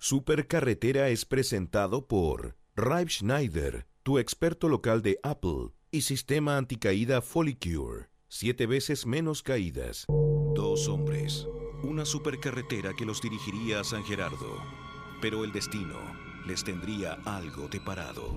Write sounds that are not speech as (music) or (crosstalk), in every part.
Supercarretera es presentado por Rive Schneider, tu experto local de Apple y sistema anticaída Folicure. Siete veces menos caídas. Dos hombres. Una supercarretera que los dirigiría a San Gerardo. Pero el destino les tendría algo de parado.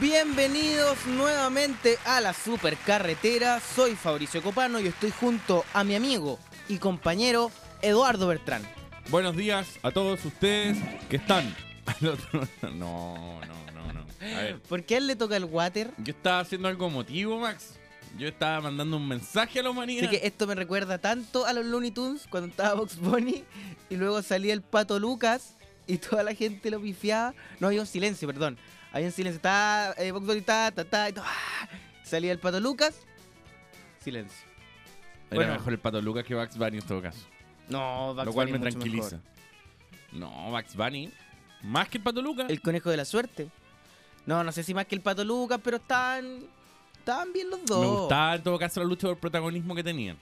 Bienvenidos nuevamente a la supercarretera. Soy Fabricio Copano y estoy junto a mi amigo y compañero Eduardo Bertrán. Buenos días a todos ustedes que están al otro. No, no, no, no. A ver, ¿Por qué a él le toca el water? yo estaba haciendo algo emotivo, Max. Yo estaba mandando un mensaje a la humanidad. Así que esto me recuerda tanto a los Looney Tunes cuando estaba Box Bunny y luego salía el pato Lucas y toda la gente lo pifiaba. No había un silencio, perdón. Había un silencio. Estaba eh, ta, ta, ta, y todo, ¡ah! Salía el pato Lucas. Silencio. Era bueno. mejor el pato Lucas que Bugs Bunny en todo caso. No, Bugs lo cual Bunny me tranquiliza. mejor. No, Bugs Bunny. Más que el pato Lucas. El conejo de la suerte. No, no sé si más que el pato Lucas, pero estaban. Estaban bien los dos. Me gustaba en todo caso la lucha por protagonismo que tenían.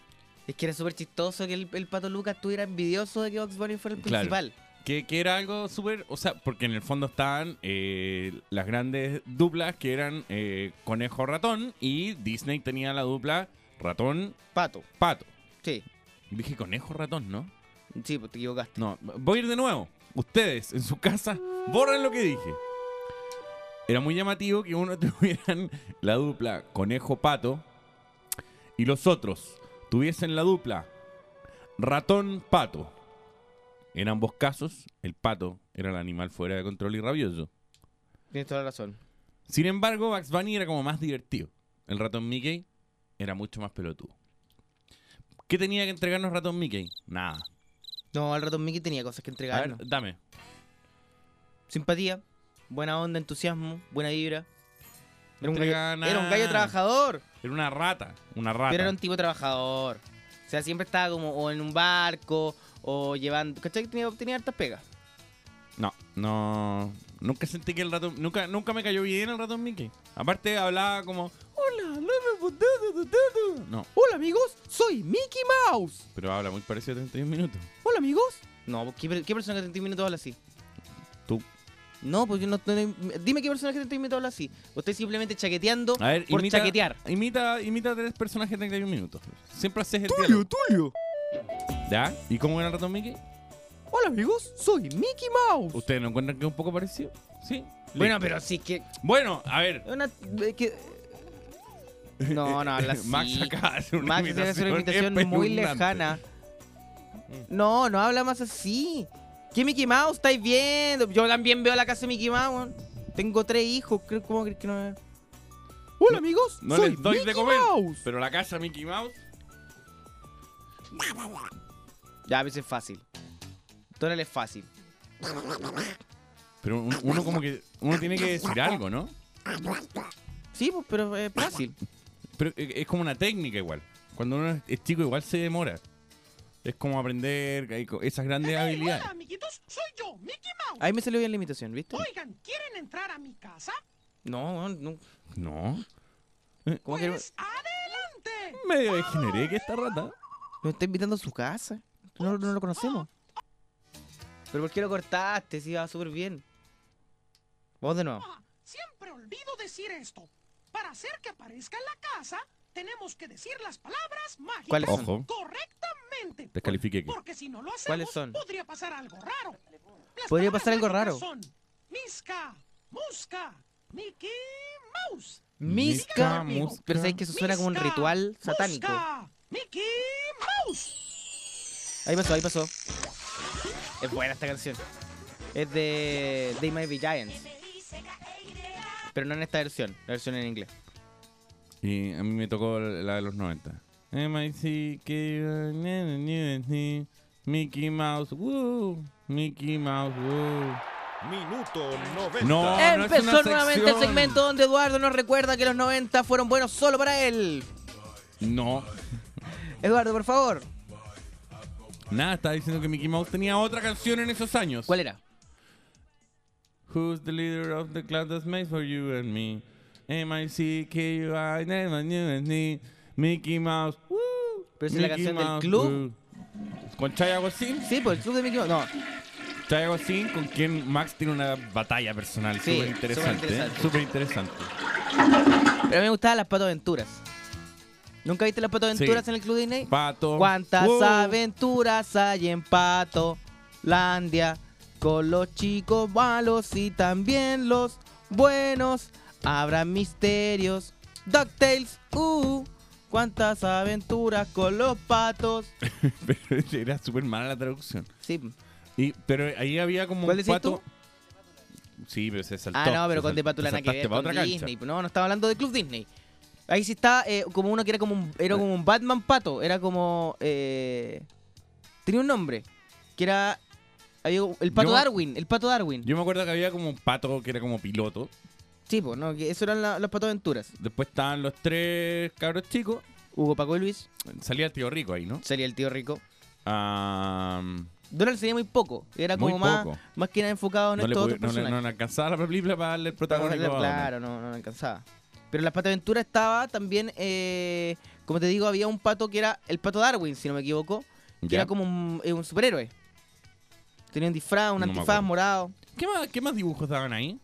Es que era súper chistoso que el, el pato Lucas estuviera envidioso de que Bugs Bunny fuera el Claro. principal. Que, que era algo súper. O sea, porque en el fondo estaban eh, las grandes duplas que eran eh, Conejo Ratón y Disney tenía la dupla Ratón Pato, Pato. sí. Dije Conejo Ratón, ¿no? Sí, pues te equivocaste. No, voy a ir de nuevo. Ustedes en su casa borren lo que dije. Era muy llamativo que uno (laughs) tuvieran la dupla Conejo Pato y los otros tuviesen la dupla Ratón Pato. En ambos casos, el pato era el animal fuera de control y rabioso. Tienes toda la razón. Sin embargo, Bugs Bunny era como más divertido. El ratón Mickey era mucho más pelotudo. ¿Qué tenía que entregarnos ratón Mickey? Nada. No, al ratón Mickey tenía cosas que A entregar. ver, dame. Simpatía, buena onda, entusiasmo, buena vibra. Era un, gallo, era un gallo trabajador, Era una rata. Una rata. pero era un tipo trabajador. O sea, siempre estaba como o en un barco o llevando. ¿Cachai? que Tenía, tenía hartas pegas. No, no. Nunca sentí que el ratón. Nunca, nunca me cayó bien el ratón Mickey. Aparte hablaba como. Hola, leve, bu- du- du- du- du- du". No, Hola amigos, soy Mickey Mouse. pero habla muy parecido a 31 minutos. Hola amigos. No, ¿qué, qué personaje de 30 minutos habla así? Tú. No, pues yo no, no- Dime qué personaje de 30 minutos habla así. O estoy simplemente chaqueteando A ver, por imita, chaquetear. Imita, imita a tres personajes de 31 minutos. Siempre haces el diálogo. Tulio. ¿Ya? ¿Y cómo era el ratón Mickey? Hola amigos, soy Mickey Mouse. ¿Ustedes no encuentran que es un poco parecido? Sí. Bueno, pero sí que. Bueno, a ver. Una, eh, que- No, no, habla (laughs) así. Max acaba de hacer una Max tiene que hacer una imitación muy espeluznante. lejana. No, no habla más así. ¿Qué Mickey Mouse estáis viendo? Yo también veo la casa de Mickey Mouse. weón. Tengo tres hijos. creo- ¿Cómo crees que no es? Hola amigos, No soy les doy de Mickey comer. Mouse. Pero la casa Mickey Mouse. Ya, a veces es fácil. Tonal es fácil. Pero un- uno como que. Uno tiene que decir algo, ¿no? Sí, pues, pero es fácil. Pero eh, es como una técnica igual. Cuando uno es- es chico igual se demora. Es como aprender co- esas grandes habilidades. Hola, amiguitos, soy yo, Mickey Mouse. Ahí me salió bien la imitación, ¿viste? Oigan, ¿quieren entrar a mi casa? No, no. No. ¿Cómo que Pues adelante. Medio degeneré que esta rata. nos está invitando a su casa? No, no lo conocemos. ¿Pero por qué lo cortaste? Si iba súper bien. Vos de nuevo. Ah, siempre olvido decir esto. Para hacer que aparezca en la casa, tenemos que decir las palabras mágicas ¿Cuáles son? Ojo. correctamente. Descalifique aquí. Porque si no lo hacemos, ¿Cuáles son? podría pasar algo raro. Las Podría palabras pasar algo mágicas raro. Son Misca, Musca, Mickey Mouse. Pero sabéis que eso suena como un ritual satánico. Mickey Mouse. Ahí pasó, ahí pasó. Es buena esta canción. Es de They Might Be Giants. Pero no en esta versión, la versión en inglés. Y a mí me tocó la de los 90. M-I-C-K, Mickey Mouse, woo. Mickey Mouse, woo. Minuto 90. No. no Empezó una nuevamente el segmento donde Eduardo nos recuerda que los 90 fueron buenos solo para él. No. Eduardo, por favor. Nada, estaba diciendo que Mickey Mouse tenía otra canción en esos años. ¿Cuál era? Who's the leader of the cloud that's made for you and me? M-I-C-K-U-I, never knew and me. Mickey Mouse. Woo. Pero esa es la Mickey canción del club. woo. Con Chaya Agostín. Sí, por el club de Mickey Mouse. No, Chaya Agostín, con quien Max tiene una batalla personal Sí, súper interesante. ¿eh? Súper interesante. pero a mí me gustaban las Pato Aventuras. ¿Nunca viste las Pato Aventuras Sí. en el club Disney? Pato. ¿Cuántas Wow. aventuras hay en Pato Landia? Con los chicos malos y también los buenos. Habrá misterios. DuckTales, uh. ¿Cuántas aventuras con los patos? (laughs) Pero (laughs) era súper mala la traducción. Sí. Y, pero ahí había como ¿Cuál un pato. Sí, pero se saltó. Ah, no, pero con de Patulana que ver con otra cancha. Disney. No, no estaba hablando de Club Disney. Ahí sí está eh, como uno que era como un, era como un Batman pato. Era como... eh, tenía un nombre. Que era... había el pato Yo- Darwin. El pato Darwin. Yo me acuerdo que había como un pato que era como piloto. Sí, pues, no, que eso eran la- las pato aventuras. Después estaban los tres cabros chicos. Hugo Paco y Luis. Salía el tío rico ahí, ¿no? Sería el tío rico. Ah, Donald sería muy poco. Era Muy como más, poco. más que nada enfocado en no, le estos pudi- otros no, le, personajes. no le alcanzaba la película para darle el protagónico. a Donald. Claro, no, no alcanzaba. Pero en las pato aventuras estaba también, eh, como te digo, había un pato que era el pato Darwin, si no me equivoco. Que Ya. era como un, eh, un superhéroe. Tenía un disfraz, un No me antifaz morado. ¿Qué, más, ¿Qué más dibujos daban ahí?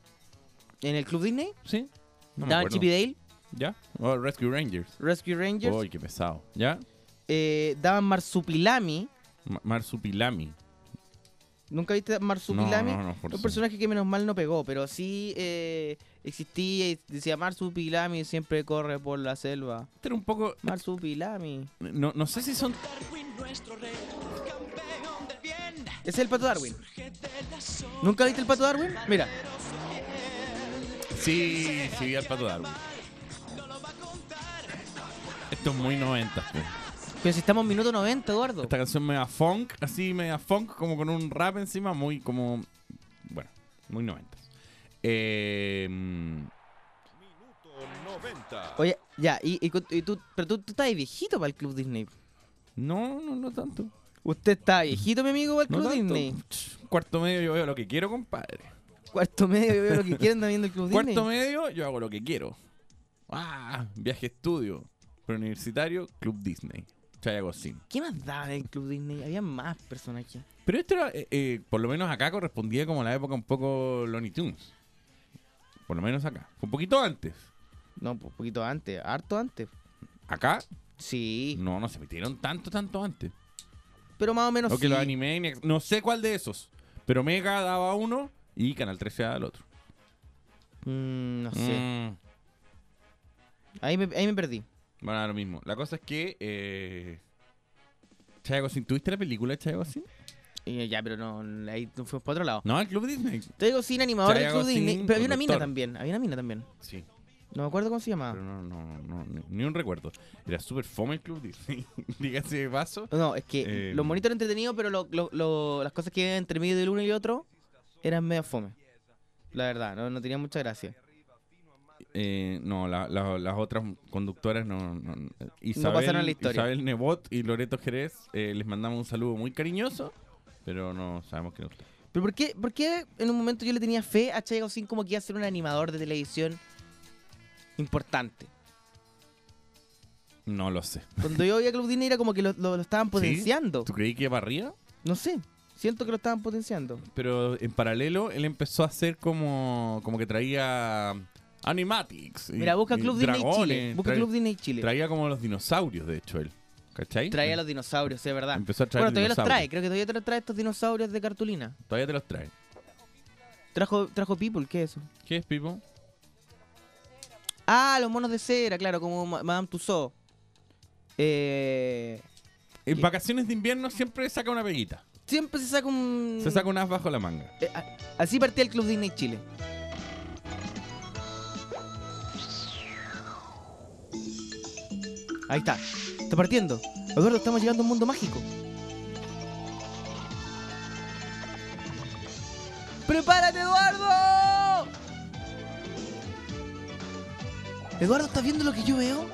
En el Club Disney ¿Sí? No daban acuerdo. Chip y Dale, ¿Ya? Oh, Rescue Rangers. Rescue Rangers. Uy, qué pesado. ¿Ya? eh, daban Marsupilami. Ma- Marsupilami. ¿Nunca viste Marsupilami? No, no, no, por un personaje que menos mal no pegó, pero sí eh, existía y decía Marsupilami siempre corre por la selva. Este era un poco. Marsupilami. No, no sé si son. Ese es el pato Darwin. ¿Nunca viste el pato Darwin? Mira. Sí, sí, vi al pato Darwin. Esto es muy 90, pues. Pero si estamos en minuto 90, Eduardo. Esta canción media funk, así media funk, como con un rap encima, muy como. Bueno, muy 90. Eh, mm, Minuto 90. Oye, ya, y, y cu- y tú, pero tú, tú estás viejito para el Club Disney. no, no, no tanto. Usted está viejito, mi amigo, para el Club. Disney. Cuarto medio yo veo lo que quiero, compadre. Cuarto medio, yo veo lo que quieren anda viendo el Club Disney. Cuarto medio yo hago lo que quiero. Ah, viaje estudio. Preuniversitario, Club Disney. Chaya Agostín. ¿Qué más daba en el Club Disney? Había más personajes. Pero esto era, eh, eh, por lo menos acá correspondía como a la época un poco Looney Tunes. Por lo menos acá. Fue un poquito antes. No, pues un poquito antes, harto antes. Acá, Sí, no, no se metieron tanto, tanto antes. pero más o menos O que sí. los Animaniacs, no sé cuál de esos. Pero Mega daba uno y Canal 13 daba el otro. Mm, no sé. Mm, Ahí, me, ahí me perdí. Bueno, lo mismo. La cosa es que. Eh, Chaya ¿tuviste la película de Chaya? Y ya, pero no, ahí nos fuimos para otro lado. No, el Club Disney. Te digo sin animador del Club Disney. Pero había una mina también. Había una mina también. Sí. No me acuerdo cómo se llamaba. Pero no, no, no, ni, ni un recuerdo. Era súper fome el Club Disney. (laughs) Dígase de paso. No, es que Eh, los monitos eran entretenidos, pero lo- lo- lo- las cosas que entre medio del uno y el otro eran medio fome. La verdad, no, no tenía mucha gracia. Eh, no, la- la- las otras conductoras no, no- no. Isabel, pasaron a la historia. Isabel Nebot y Loreto Jerez eh, les mandamos un saludo muy cariñoso, pero no sabemos quién es usted. ¿Pero por qué, por qué en un momento yo le tenía fe a Chayago Sin como que iba a ser un animador de televisión importante? No lo sé. Cuando yo veía Club Disney era como que lo, lo- lo estaban (laughs) potenciando. ¿Tú creí que iba arriba? No sé, siento que lo estaban potenciando. Pero en paralelo él empezó a hacer como, como que traía animatics. Mira, busca Club Disney Chile. Busca Club Disney Chile. Traía como los dinosaurios, de hecho, él. ¿Cachai? Traía a los dinosaurios, es verdad. Empezó a traer Bueno, todavía los trae, creo que todavía te los trae estos dinosaurios de cartulina. Todavía te los trae. Trajo, trajo People, ¿qué es eso? ¿Qué es, Pipo? Ah, los monos de cera, claro, como Ma- Madame Tussauds. Eh, En ¿Qué? vacaciones de invierno siempre saca una peguita. siempre se saca un... Se saca un as bajo la manga. Eh, así partía el Club Disney Chile. Ahí está. Está partiendo. Eduardo, estamos llegando a un mundo mágico. ¡Prepárate, Eduardo! Eduardo, ¿estás viendo lo que yo veo?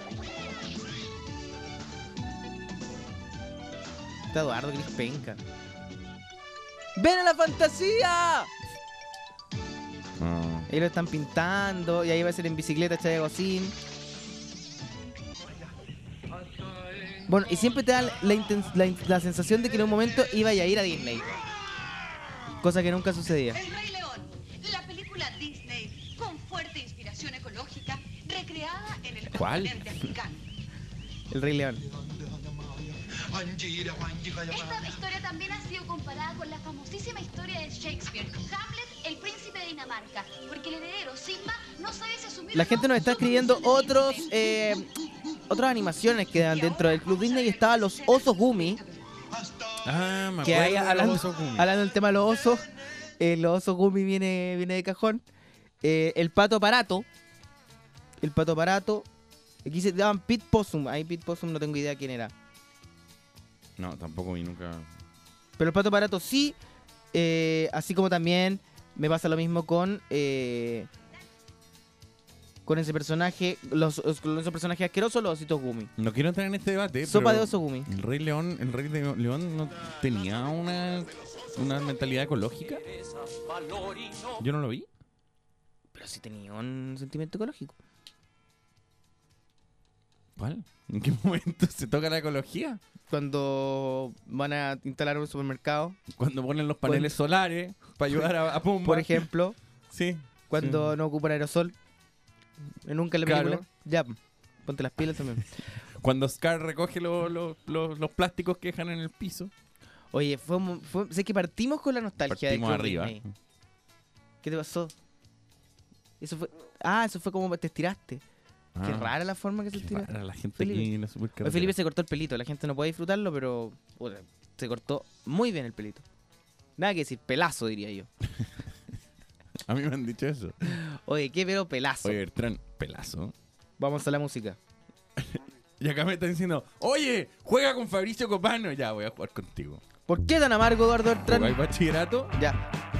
Está Eduardo, Gris Penca. ¡Ven a la fantasía! Ah. Ahí lo están pintando y ahí va a ser en bicicleta Chaya Bueno, y siempre te da la, la la sensación de que en un momento iba a ir a Disney. Cosa que nunca sucedía. El Rey León, la película Disney con fuerte inspiración ecológica, recreada en el ¿Cuál? continente africano. El Rey León. Esta historia también ha sido comparada con la famosísima historia de Shakespeare, Hamlet, el príncipe de Dinamarca, porque el heredero Simba no sabe si asumir La gente nos está escribiendo otros, eh, otras animaciones que dan dentro del Club Disney y estaban los osos Gumi. Ah, me Que acuerdo ahí de los hablando, osos Gumi. hablando del tema de los osos, eh, los osos Gumi viene, viene de cajón. Eh, el pato parato. El pato parato. Aquí se llaman Pete Possum. Ahí Pete Possum no tengo idea quién era. No, tampoco vi nunca. Pero el pato parato sí. eh, así como también me pasa lo mismo con. eh, con ese personaje. Los, los- con esos personajes asquerosos, los ositos Gumi. No quiero entrar en este debate. Sopa pero de oso Gumi. El Rey León, el Rey de León no tenía una, una mentalidad ecológica. Yo no lo vi. Pero sí tenía un sentimiento ecológico. ¿Cuál? ¿En qué (laughs) momento se toca la ecología? Cuando van a instalar un supermercado, Cuando ponen los paneles solares para ayudar a, a Pumba. por ejemplo, Sí. cuando sí. no ocupan aerosol. Nunca en la Claro. Ya, ponte las pilas también. (laughs) Cuando Scar recoge lo- lo- lo- los plásticos que dejan en el piso. Oye, fue, un- fue- sé que partimos con la nostalgia de Partimos Club arriba. Disney. ¿Qué te pasó? Eso fue. Ah, eso fue como te estiraste. Qué Ah, rara la forma que se qué estira. rara la gente Felipe. aquí en la Hoy supercarretera. Felipe se cortó el pelito. La gente no puede disfrutarlo, pero puta, se cortó muy bien el pelito. Nada que decir, pelazo diría yo. (laughs) A mí me han dicho eso. Oye, qué veo pelazo. Oye, Bertrand, pelazo. Vamos a la música. (laughs) Y acá me están diciendo, oye, juega con Fabricio Copano. Ya, voy a jugar contigo. ¿Por qué tan amargo, Eduardo ¿Jugáis Bertrand? bachillerato? Ya.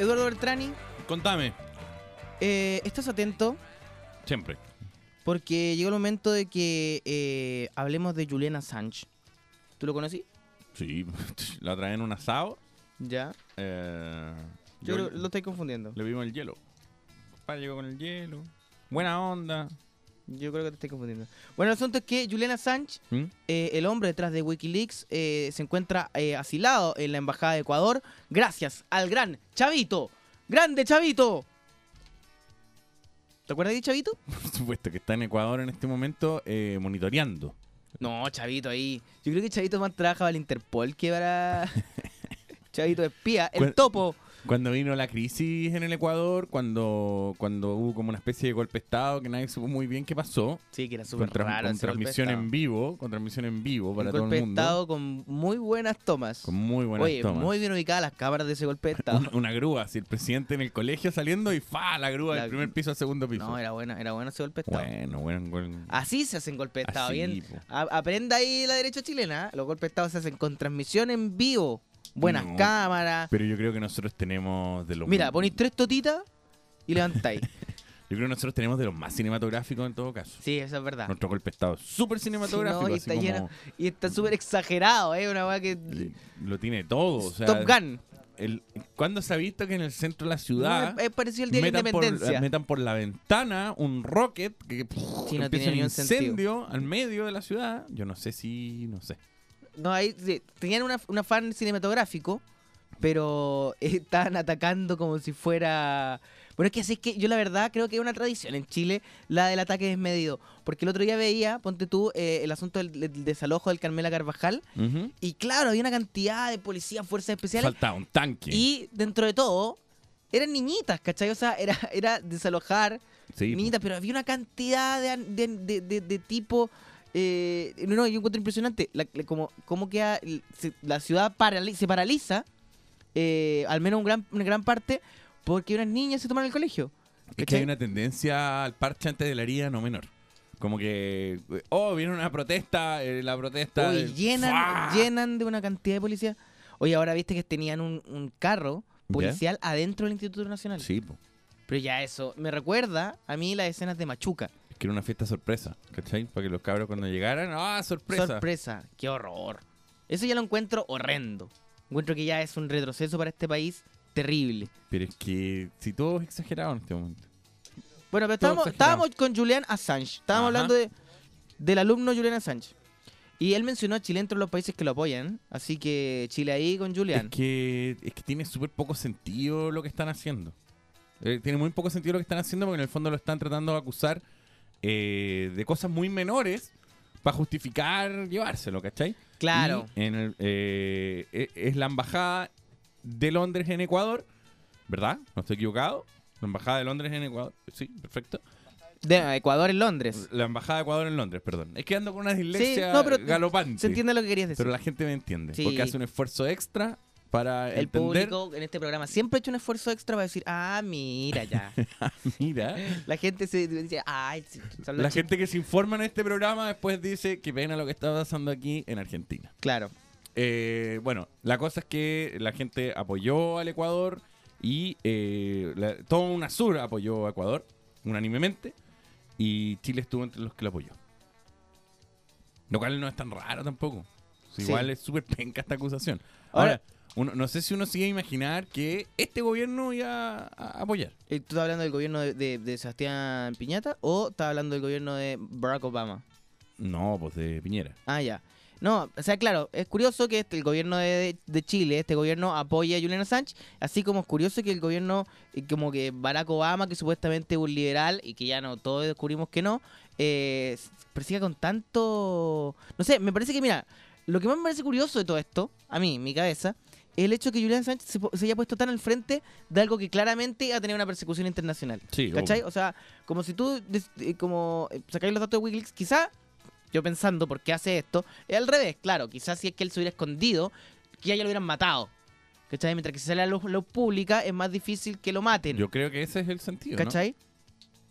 Eduardo Bertrani, Contame. eh, estás atento Siempre. porque llegó el momento de que eh, hablemos de Julian Assange. ¿Tú lo conocí? Sí, (laughs) la traen en un asado. Ya. Eh, Yo yo lo, lo estoy confundiendo. le vimos el hielo. Padre llegó con el hielo. Buena onda. Yo creo que te estoy confundiendo. Bueno, el asunto es que Julian Assange, ¿Mm? eh, el hombre detrás de Wikileaks, eh, se encuentra eh, asilado en la Embajada de Ecuador gracias al gran Chavito. ¡Grande Chavito! ¿Te acuerdas de Chavito? (laughs) Por supuesto que está en Ecuador en este momento monitoreando. No, Chavito ahí. Yo creo que Chavito más trabaja para el Interpol que para... (laughs) Chavito espía. El ¿Cuál- topo. Cuando vino la crisis en el Ecuador, cuando, cuando hubo como una especie de golpe de Estado que nadie supo muy bien qué pasó, Sí, que era con, súper raro. con golpe de transmisión en vivo, con transmisión en vivo para Un todo golpe el de mundo, estado con muy buenas tomas. con muy buenas Oye, tomas. muy bien ubicadas las cámaras de ese golpe de estado. (laughs) Una, una grúa, así el presidente en el colegio saliendo y fa la grúa La- del primer piso al segundo piso. No, era bueno, era bueno ese golpe de estado. bueno, bueno, bueno. Así se hacen golpes de estado, Así, bien. A- aprenda ahí la derecha chilena. Los golpes de estado se hacen con transmisión en vivo. Buenas No. cámaras. Pero yo creo que nosotros tenemos de los Mira, ponéis tres totitas y levantáis. (laughs) Yo creo que nosotros tenemos de los más cinematográficos en todo caso. sí, eso es verdad. Nuestro golpe de estado es súper Sí, cinematográfico, no, y está como lleno- Y está súper exagerado, ¿eh? Una weá que. lo tiene todo. O sea, Top Gun. el- ¿Cuándo se ha visto que en el centro de la ciudad No, es parecido al día de la metan por, independencia. metan por la ventana un rocket que Sí, no empieza tiene un sentido. incendio al medio de la ciudad? Yo no sé si, no sé. No, sí, tenían una, un afán cinematográfico, pero (laughs) estaban atacando como si fuera. Bueno, es que así es que yo la verdad creo que es una tradición en Chile la del ataque desmedido. Porque el otro día veía, ponte tú, eh, el asunto del, del desalojo del Carmela Carvajal. Y claro, había una cantidad de policías, fuerzas especiales. Faltaba un tanque. Y dentro de todo, eran niñitas, ¿cachai? O sea, era, era desalojar Sí, niñitas, pero había una cantidad de, de, de, de- de tipo. Eh, no, no, yo encuentro impresionante. La, la- como, como queda. se- la ciudad parali- se paraliza, eh, al menos un gran, una gran parte, porque unas niñas se toman el colegio. Es que hay una tendencia al parche antes de la herida no menor. Como que, oh, viene una protesta, eh, la protesta... Uy, eh, llenan, ¡fua! llenan de una cantidad de policías. Oye, ahora viste que tenían un, un carro ¿Ya? policial adentro del Instituto Nacional. Sí, po. Pero ya eso me recuerda a mí las escenas de Machuca. Que era una fiesta sorpresa, ¿cachai? Para que los cabros cuando llegaran, ¡ah, sorpresa! Sorpresa. Qué horror. Eso ya lo encuentro horrendo. Encuentro que ya es un retroceso para este país terrible. Pero es que si todo es exagerado en este momento. Bueno, pero estábamos, estábamos con Julian Assange. Estábamos Ajá. hablando de, del alumno Julian Assange. Y él mencionó a Chile entre los países que lo apoyan. Así que Chile ahí con Julian. Es que, es que tiene súper poco sentido lo que están haciendo. Eh, tiene muy poco sentido lo que están haciendo porque en el fondo lo están tratando de acusar eh, de cosas muy menores para justificar llevárselo, ¿cachai? Claro. Y en el, eh, e- es la embajada de Londres en Ecuador, ¿verdad? No estoy equivocado. La embajada de Londres en Ecuador, sí, perfecto. De Ecuador en Londres. La embajada de Ecuador en Londres, perdón. Es que ando con una dislexia no, pero galopante. Se entiende lo que querías decir. Pero la gente me entiende. Sí. Porque hace un esfuerzo extra para el entender. público en este programa siempre ha hecho un esfuerzo extra para decir, ah, mira ya. (laughs) Mira, la gente se dice, ay, sí, son los la chicos". gente que se informa en este programa después dice que pena lo que está pasando aquí en Argentina. Claro. Eh, bueno, la cosa es que la gente apoyó al Ecuador y eh, la- todo UNASUR apoyó a Ecuador unánimemente y Chile estuvo entre los que lo apoyó. Lo cual no es tan raro tampoco. Sí. Igual es súper penca esta acusación. Ahora- Ahora, uno- no sé si uno sigue a imaginar que este gobierno iba a apoyar. Eh, ¿Tú estás hablando del gobierno de, de- de Sebastián Piñata o estás hablando del gobierno de Barack Obama? No, pues de Piñera. Ah, ya. No, o sea, claro, es curioso que este- el gobierno de, de Chile, este gobierno apoya a Julian Assange, así como es curioso que el gobierno, eh, como que Barack Obama, que supuestamente es un liberal y que ya no, todos descubrimos que no, eh, persiga con tanto... No sé, me parece que, mira, lo que más me parece curioso de todo esto, a mí, en mi cabeza, el hecho de que Julian Assange se, haya puesto tan al frente de algo que claramente ha tenido una persecución internacional. Sí, ¿Cachai? obvio. O sea, como si tú eh, como sacáis los datos de Wikileaks, quizá, yo pensando por qué hace esto, es al revés, claro, quizás si es que él se hubiera escondido, que ya lo hubieran matado. ¿Cachai? Mientras que si sale a la luz, luz pública es más difícil que lo maten. Yo creo que ese es el sentido. ¿no? ¿Cachai?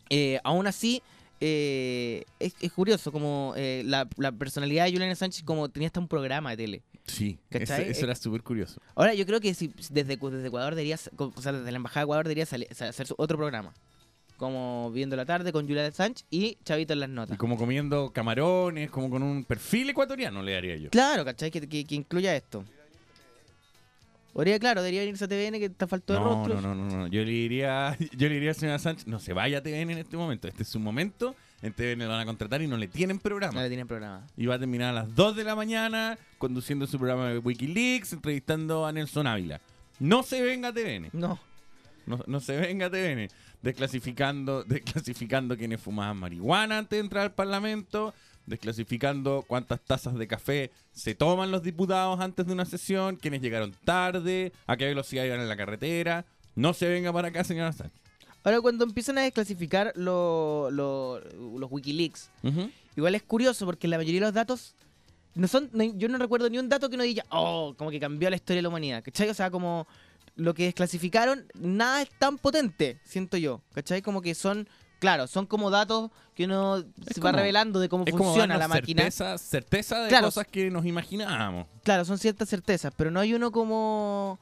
Eh, aún así, eh, es, es curioso como eh, la, la personalidad de Julian Sánchez como tenía hasta un programa de tele. Sí, eso, eso era súper curioso. Ahora yo creo que si desde, desde Ecuador debería, sa- co- o sea, desde la embajada de Ecuador debería sali- sa- hacer otro programa. Como Viendo la tarde con Julia Sánchez y Chavito en las Y notas. como comiendo camarones, como con un perfil ecuatoriano le daría yo. Claro, ¿cachai? Que, que, que incluya esto. Podría, claro, debería venirse a TVN que está faltó de No, no, no, no, no. Yo le diría, (laughs) yo le diría a señora Sánchez, no se vaya a TVN en este momento. Este es su momento. En TVN lo van a contratar y no le tienen programa. No le tienen programa. Y va a terminar a las 2 de la mañana conduciendo su programa de Wikileaks, entrevistando a Nelson Ávila. No se venga a TVN. No. No, no se venga a TVN. Desclasificando, (laughs) desclasificando quienes fumaban marihuana antes de entrar al Parlamento. Desclasificando cuántas tazas de café se toman los diputados antes de una sesión. Quienes llegaron tarde. A qué velocidad iban en la carretera. No se venga para acá, señora Sánchez. Ahora, cuando empiezan a desclasificar lo- lo- los Wikileaks, igual es curioso porque la mayoría de los datos no son. no- yo no recuerdo ni un dato que uno diga, oh, como que cambió la historia de la humanidad. ¿Cachai? O sea, como lo que desclasificaron, nada es tan potente, siento yo. ¿Cachai? Como que son. Claro, son como datos que uno se va revelando de cómo funciona la máquina. certeza, certeza de Claro. cosas que nos imaginábamos. Claro, son ciertas certezas, pero no hay uno como.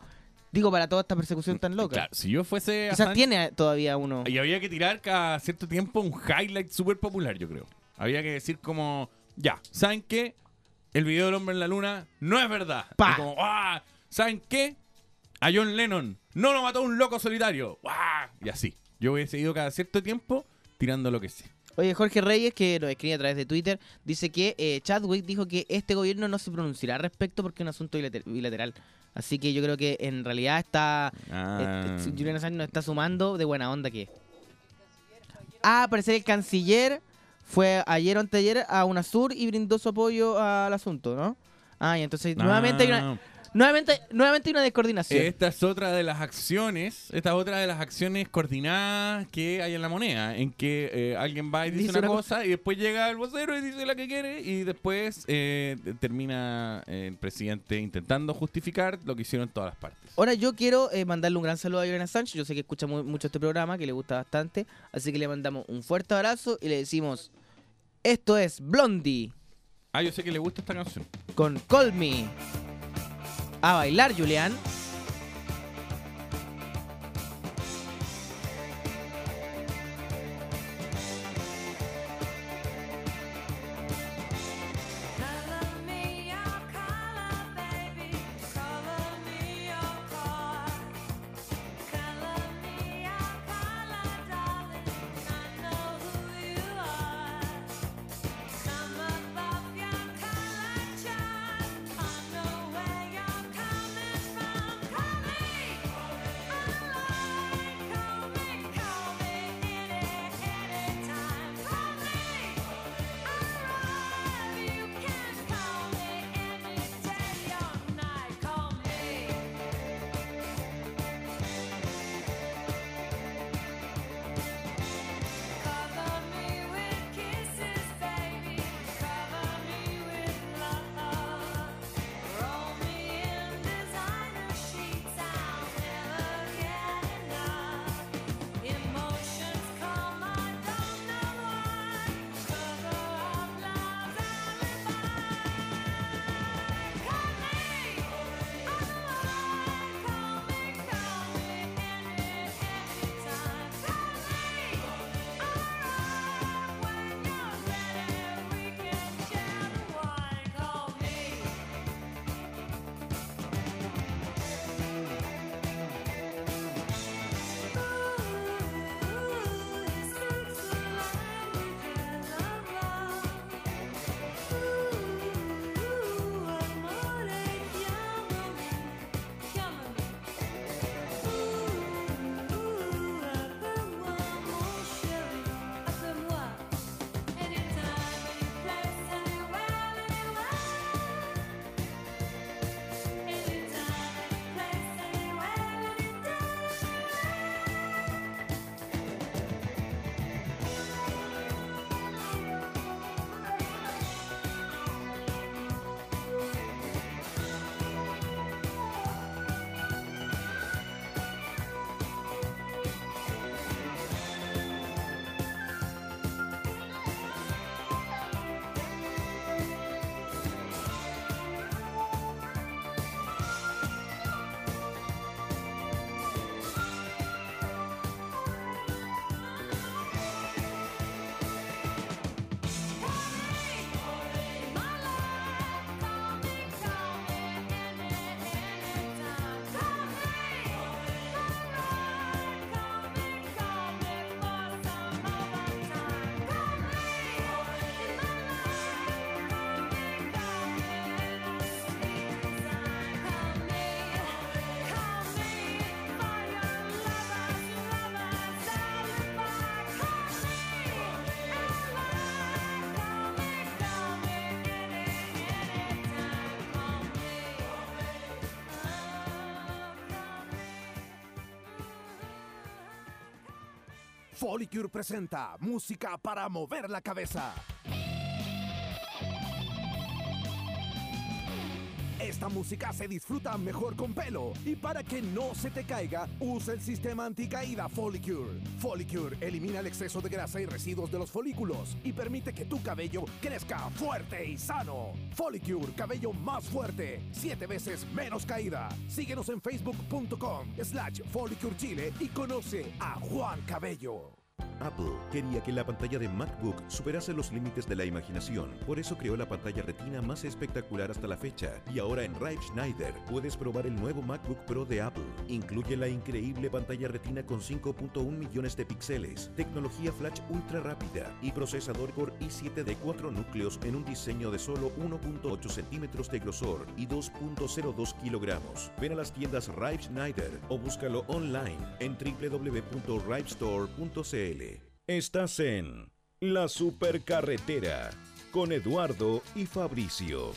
Digo, para toda esta persecución tan loca. Claro, si yo fuese Quizás Sánchez- tiene todavía uno. Y había que tirar cada cierto tiempo un highlight súper popular, yo creo. Había que decir como, ya, ¿saben qué? El video del hombre en la luna no es verdad. Pa. Como, "Ah, ¿saben qué? A John Lennon no lo mató un loco solitario. ¡Ah! Y así. Yo hubiese ido cada cierto tiempo tirando lo que sé. Oye, Jorge Reyes, que nos escribe a través de Twitter, dice que eh, Chadwick dijo que este gobierno no se pronunciará al respecto porque es un asunto bilater- bilateral. Así que yo creo que en realidad está. Ah. eh, Julian Assange nos está sumando de buena onda que. Ah, al parecer el canciller fue ayer o anteayer a UNASUR y brindó su apoyo al asunto, ¿no? Ah, y entonces nuevamente hay una. Nuevamente, nuevamente hay una descoordinación. Esta es otra de las acciones, esta es otra de las acciones coordinadas que hay en la moneda, en que eh, alguien va y dice, Dice una cosa y después llega el vocero y dice la que quiere y después eh, termina eh, el presidente intentando justificar lo que hicieron todas las partes. Ahora yo quiero eh, mandarle un gran saludo a Julian Assange. Yo sé que escucha mu- mucho este programa, que le gusta bastante. Así que le mandamos un fuerte abrazo y le decimos, esto es Blondie Ah, yo sé que le gusta esta canción. con Call Me. A bailar, Julian. Folicure presenta música para mover la cabeza. Música se disfruta mejor con pelo y para que no se te caiga, usa el sistema anticaída Folicure. Folicure elimina el exceso de grasa y residuos de los folículos y permite que tu cabello crezca fuerte y sano. Folicure, cabello más fuerte, siete veces menos caída. Síguenos en facebook.com slash Folicure Chile y conoce a Juan Cabello. Apple quería que la pantalla de MacBook superase los límites de la imaginación, por eso creó la pantalla retina más espectacular hasta la fecha. Y ahora en Rive Schneider puedes probar el nuevo MacBook Pro de Apple. Incluye la increíble pantalla retina con 5.1 millones de píxeles, tecnología flash ultra rápida y procesador Core i7 de 4 núcleos en un diseño de solo 1.8 centímetros de grosor y 2.02 kilogramos. Ven a las tiendas Rive Schneider o búscalo online en www.rivestore.cl. Estás en La Supercarretera con Eduardo y Fabricio.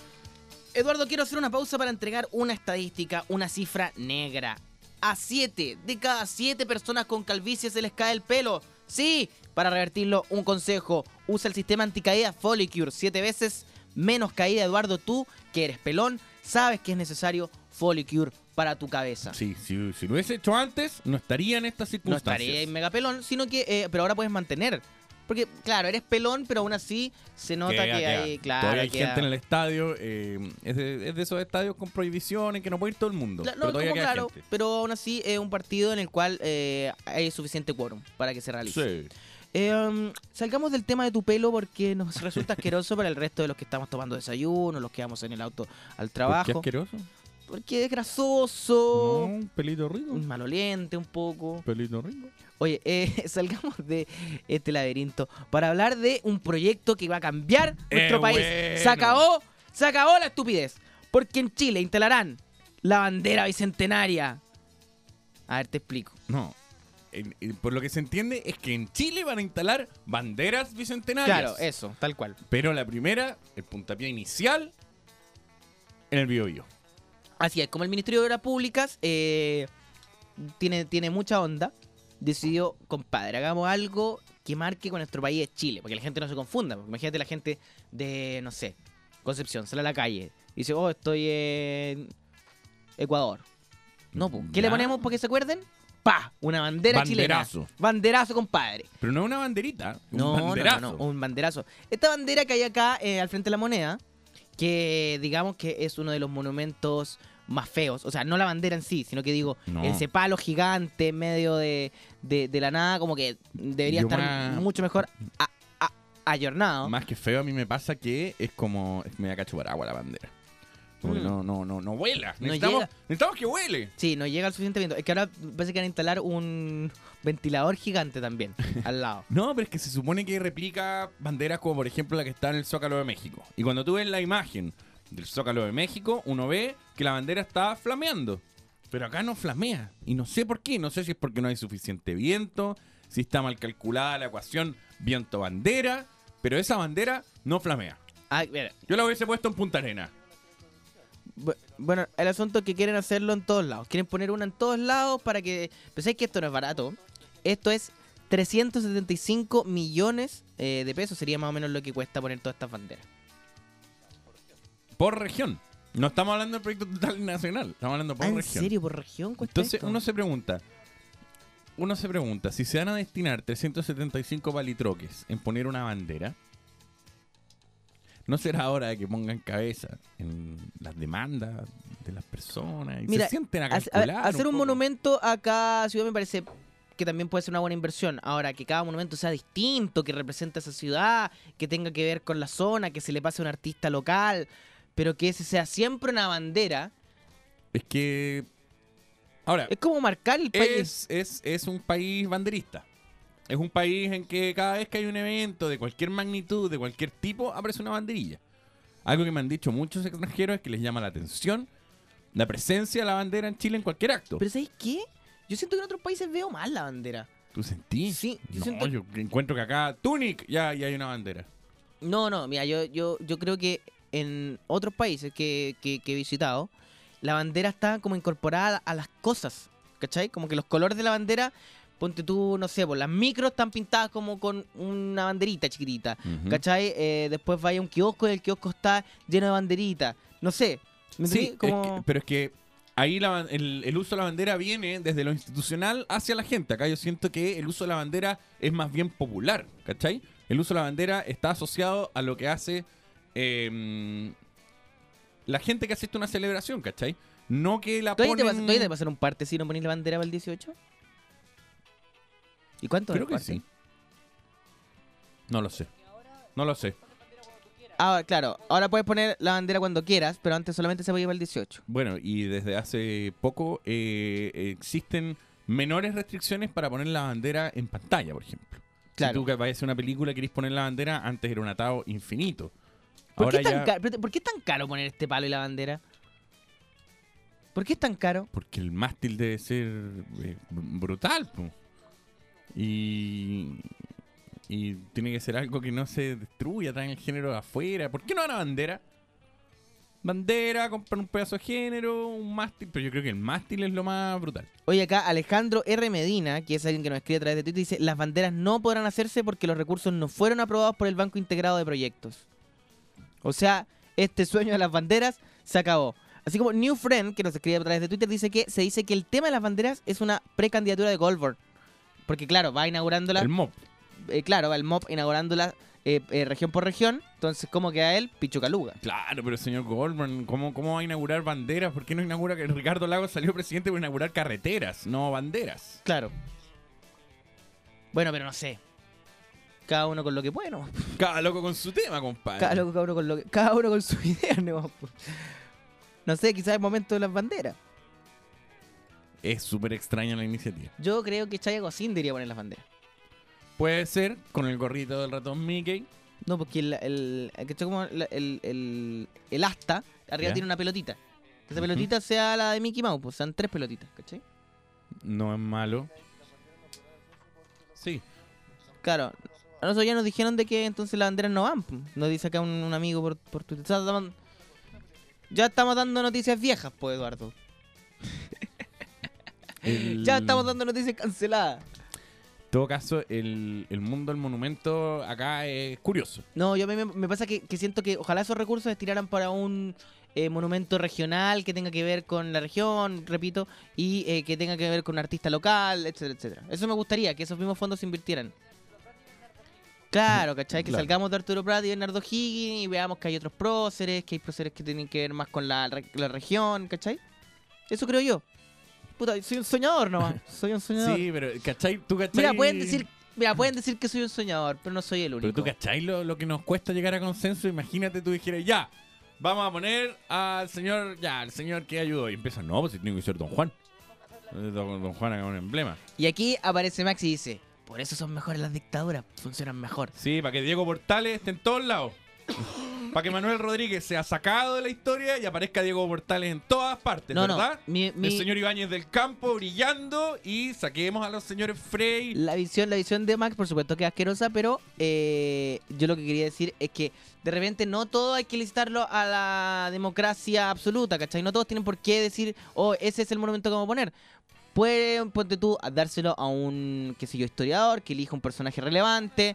Eduardo, quiero hacer una pausa para entregar una estadística, una cifra negra. A 7 de cada 7 personas con calvicie se les cae el pelo. Sí, para revertirlo, un consejo. Usa el sistema anticaída Folicure. 7 veces menos caída, Eduardo. Tú, que eres pelón, sabes que es necesario Folicure para tu cabeza. Sí, si, si lo hubiese hecho antes, no estaría en estas No circunstancias. estaría en mega pelón, sino que. eh, pero ahora puedes mantener. Porque, claro, eres pelón, pero aún así se nota Queda, que queda. hay. Claro, todavía hay queda- gente en el estadio. eh, es, de, es de esos estadios con prohibiciones que no puede ir todo el mundo. Cla- pero No, todavía como queda claro, gente. pero aún así es un partido en el cual eh, hay suficiente quórum para que se realice. Sí. Eh, um, salgamos del tema de tu pelo porque nos resulta asqueroso (laughs) para el resto de los que estamos tomando desayuno, los que vamos en el auto al ¿Por qué trabajo. asqueroso? Porque es grasoso, No, un pelito rico. un maloliente un poco. pelito rico. Oye, (laughs) eh, salgamos de este laberinto para hablar de un proyecto que va a cambiar nuestro Eh, país. bueno. Se acabó, se acabó la estupidez. Porque en Chile instalarán la bandera bicentenaria. A ver, te explico. No. Por lo que se entiende es que en Chile van a instalar banderas bicentenarias. Claro, eso, tal cual. Pero la primera, el puntapié inicial, en el Biobío. Así es, como el Ministerio de Obras Públicas eh, tiene, tiene mucha onda, decidió, compadre, hagamos algo que marque con nuestro país es Chile, porque la gente no se confunda. porque Imagínate la gente de, no sé, Concepción, sale a la calle y dice, oh, estoy en Ecuador. No, pues, ¿qué le ponemos para que se acuerden? ¡Pa! Una bandera Banderazo. chilena. Banderazo, compadre. Pero no una banderita, un No, no, no, no, un banderazo. Esta bandera que hay acá eh, al frente de la moneda, que digamos que es uno de los monumentos más feos, o sea, no la bandera en sí, sino que digo, No. ese palo gigante en medio de, de- de la nada, como que debería Yo estar más- mucho mejor a- a- ayornado. Más que feo, a mí me pasa que es como. Me da cacho para agua la bandera. Como que Mm. no, no, no, no vuela. No necesitamos, llega. necesitamos que vuele. Sí, no llega el suficiente viento. Es que ahora parece que van a instalar un ventilador gigante también (laughs) al lado. No, pero es que se supone que replica banderas como por ejemplo la que está en el Zócalo de México. Y cuando tú ves la imagen del Zócalo de México, uno ve que la bandera está flameando. Pero acá no flamea. Y no sé por qué. No sé si es porque no hay suficiente viento, si está mal calculada la ecuación viento-bandera. Pero esa bandera no flamea. Ah, mira, Yo la hubiese puesto en Punta Arena. Bu- Bueno, el asunto es que quieren hacerlo en todos lados. Quieren poner una en todos lados para que... Pensáis que esto no es barato. Esto es 375 millones eh, de pesos. Sería más o menos lo que cuesta poner todas estas banderas. Por región. No estamos hablando del proyecto total nacional. Estamos hablando por Ah, ¿En región. serio? ¿Por región Entonces esto? uno se pregunta, uno se pregunta, si se van a destinar 375 palitroques en poner una bandera, ¿no será hora de que pongan cabeza en las demandas de las personas y Mira, se sienten a calcular? hacer un, poco? monumento a cada ciudad me parece que también puede ser una buena inversión. Ahora, que cada monumento sea distinto, que represente a esa ciudad, que tenga que ver con la zona, que se le pase a un artista local, pero que ese sea siempre una bandera, Es que... Ahora, es como marcar el país. es, es, es un país banderista. Es un país en que cada vez que hay un evento de cualquier magnitud, de cualquier tipo, aparece una banderilla. Algo que me han dicho muchos extranjeros es que les llama la atención la presencia de la bandera en Chile en cualquier acto. Pero ¿sabéis qué? Yo siento que en otros países veo más la bandera. ¿Tú sentís? Sí, yo no, siento- yo encuentro que acá, Tunic, ya, ya hay una bandera. No, no, mira, yo, yo, yo creo que en otros países que, que- que he visitado, la bandera está como incorporada a las cosas, ¿cachai? Como que los colores de la bandera ponte tú, no sé, pues las micros están pintadas como con una banderita chiquitita. Ujú. ¿Cachai? Eh, después vaya a un kiosco y el kiosco está lleno de banderitas. No sé. ¿me Sí, es que- pero es que ahí la el, el uso de la bandera viene desde lo institucional hacia la gente. Acá yo siento que el uso de la bandera es más bien popular, ¿cachai? El uso de la bandera está asociado a lo que hace eh, la gente que asiste a una celebración, ¿cachai? No que la ¿Todavía te, ponen... vas, todavía te va a hacer un parte si no pones la bandera para el 18? ¿Y cuánto es Creo el que parte? sí. No lo sé. No lo sé. Ah, claro. Ahora puedes poner la bandera cuando quieras, pero antes solamente se podía para el 18. Bueno, y desde hace poco eh, existen menores restricciones para poner la bandera en pantalla, por ejemplo. Claro. Si tú que vayas a una película y querés poner la bandera, antes era un atado infinito. ¿Por, Ahora qué tan ya- ca- espérate, ¿Por qué es tan caro poner este palo y la bandera? ¿Por qué es tan caro? Porque el mástil debe ser eh, brutal, po. Y, y tiene que ser algo que no se destruya, traen el género de afuera. ¿Por qué no una bandera? Bandera, comprar un pedazo de género, un mástil. Pero yo creo que el mástil es lo más brutal. Oye, acá Alejandro R. Medina, que es alguien que nos escribe a través de Twitter, dice: Las banderas no podrán hacerse porque los recursos no fueron aprobados por el Banco Integrado de Proyectos. O sea, este sueño de las banderas se acabó. Así como New Friend, que nos escribe a través de Twitter, dice que se dice que el tema de las banderas es una precandidatura de Goldberg. Porque, claro, va inaugurándola. El MOP. eh, claro, va el MOP inaugurándola eh, eh, región por región. Entonces, ¿cómo queda él? Pichucaluga. Claro, pero señor Goldman, ¿cómo, ¿cómo va a inaugurar banderas? ¿Por qué no inaugura que Ricardo Lagos salió presidente por inaugurar carreteras, no banderas? Claro. Bueno, pero no sé. Cada uno con lo que puede, ¿no? (laughs) Cada loco con su tema, compadre. Cada, loco, cada uno con lo que- cada uno con su (laughs) idea, ¿no? No sé, quizás es momento de las banderas. Es súper extraña la iniciativa. Yo creo que Chaya Gosín debería poner las banderas. Puede ser con el gorrito del ratón Mickey. No, porque el, el, el, el, el, el asta arriba tiene una pelotita. Que esa pelotita sea la de Mickey Mouse, pues sean tres pelotitas, ¿cachai? No es malo. Sí. Claro. A nosotros ya nos dijeron de que entonces las banderas no van. Nos dice acá un, un amigo por, por Twitter. Ya estamos dando noticias viejas, pues, Eduardo. (laughs) El- Ya estamos dando noticias canceladas. En todo caso, el, el mundo del monumento acá es curioso. No, yo me, me pasa que, que siento que ojalá esos recursos se tiraran para un eh, monumento regional que tenga que ver con la región, repito, y eh, que tenga que ver con un artista local, etcétera, etcétera. Eso me gustaría, que esos mismos fondos se invirtieran. Claro, ¿cachai? Que Claro. salgamos de Arturo Prat y Bernardo Higgins y veamos que hay otros próceres, que hay próceres que tienen que ver más con la, la región, ¿cachai? Eso creo yo. Puta, soy un soñador nomás. (laughs) Soy un soñador. Sí, pero ¿cachai? ¿Tú cachai? Mira, pueden decir, mira, pueden decir que soy un soñador, pero no soy el único. Pero tú cachai lo, lo que nos cuesta llegar a consenso. Imagínate tú dijeras, ya, vamos a poner al señor, ya, al señor que ayudó. Y empieza, no, pues si tiene que ser Don Juan. Eh, Don, don Juan es un emblema. Y aquí aparece Max y dice, por eso son mejores las dictaduras, funcionan mejor. Sí, para que Diego Portales esté en todos lados. para que Manuel Rodríguez sea sacado de la historia y aparezca Diego Portales en todas partes, No, no, ¿verdad? mi- mi- El señor Ibáñez del Campo brillando y saquemos a los señores Frey. La visión, la visión de Max, por supuesto que es asquerosa, pero eh, yo lo que quería decir es que de repente no todo hay que licitarlo a la democracia absoluta, ¿cachai? No todos tienen por qué decir, oh, ese es el monumento que vamos a poner. Pueden, ponte tú, a dárselo a un, qué sé yo, historiador, que elija un personaje relevante.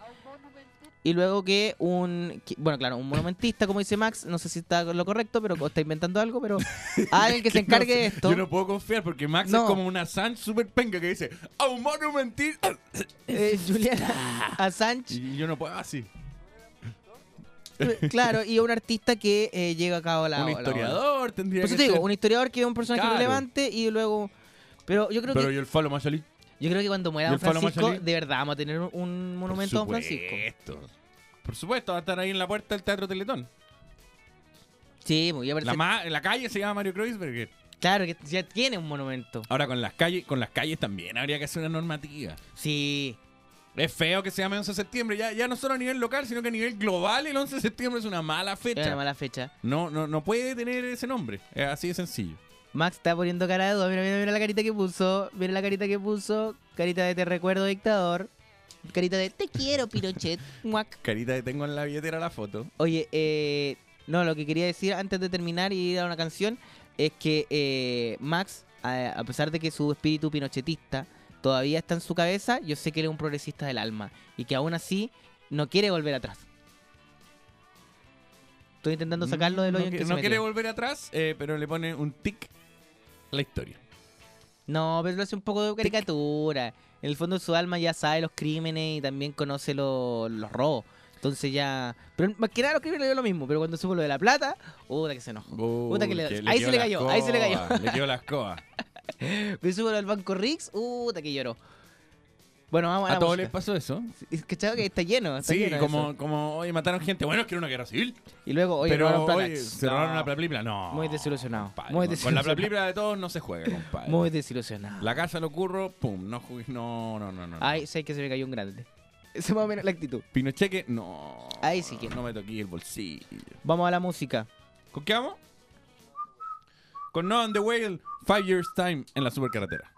Y luego que un, que- bueno, claro, un monumentista, como dice Max, no sé si está lo correcto, pero o está inventando algo, pero (laughs) alguien que se (laughs) encargue de esto. Yo no puedo confiar porque Max No. es como una Sanz super penca que dice, a un monumentista. (coughs) eh, Julian (coughs) Assange. Y yo no puedo así. Claro, y un (laughs) artista que eh, lleva a cabo la un la historiador tendría Por eso que te digo, ser. un historiador que es un personaje Claro. relevante y luego. Pero yo creo Pero que yo el falo yo creo que cuando muera ¿y Don el Falo Francisco, Machalí? de verdad vamos a tener un, un monumento a Don Francisco. Por supuesto, va a estar ahí en la puerta del Teatro Teletón. Sí, muy bien. La, ma- la calle se llama Mario Kreuzberger. Claro, que ya tiene un monumento. Ahora con las calles, con las calles también habría que hacer una normativa. Sí. Es feo que se llame 11 de septiembre, ya, ya no solo a nivel local, sino que a nivel global el 11 de septiembre es una mala Es fecha. una mala fecha. No, no, no puede tener ese nombre. Es así de sencillo. Max está poniendo cara de duda. Mira, mira, mira la carita que puso. Mira la carita que puso. Carita de te recuerdo, dictador. Carita de te quiero, Pinochet. (laughs) Muac. Carita de tengo en la billetera la foto. Oye, eh, no, lo que quería decir antes de terminar y ir a una canción es que eh, Max, a, a pesar de que su espíritu pinochetista todavía está en su cabeza, yo sé que él es un progresista del alma y que aún así no quiere volver atrás. Estoy intentando sacarlo del Mm, no, hoyo en se no quiere volver atrás, eh, pero le pone un tic la historia. No, pero lo hace un poco de caricatura. En el fondo su alma ya sabe los crímenes y también conoce lo- los robos. Entonces ya... Pero más que nada los crímenes le dio lo mismo. Pero cuando supo lo de la plata, puta que se enojó. Puta que le- Uy, ahí se le cayó, ahí se le cayó. Le quedó la escoba. (laughs) Supo lo del banco Rix, puta que lloró. Bueno, vamos a, A todos les pasó eso. Es que chavo, que está lleno, está Sí, lleno como, eso. como, oye, mataron gente. Bueno, es que era una guerra civil. Y luego, oye, pero, oye, se robaron No, la plaplipla. No. Muy desilusionado. compadre, Muy con- Con la desilusionado. plaplipla de todos no se juega, compadre. Muy desilusionado. La casa lo curro, pum, no jugué, no, no, no, no. no. Ay, sé que se me cayó un grande. (laughs) Esa es más o menos la actitud. Pinocheque, no. Ahí sí que no. me toqué el bolsillo. Vamos a la música. ¿Con qué vamos? Con No on the Whale, Five Years Time en la supercarretera.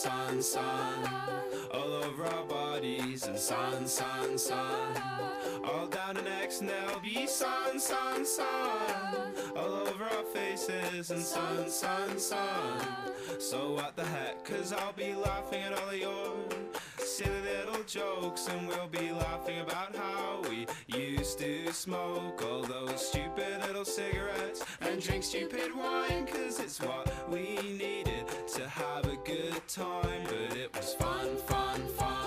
Sun, sun, all over our bodies, and sun, sun, sun all down our necks, and there'll be sun, sun, sun all over our faces, and sun, sun, sun. So what the heck? Cause I'll be laughing at all of your silly little jokes, and we'll be laughing about how we used to smoke all those stupid little cigarettes and drink stupid wine, cause it's what we needed to have a good time. But it was fun, fun, fun.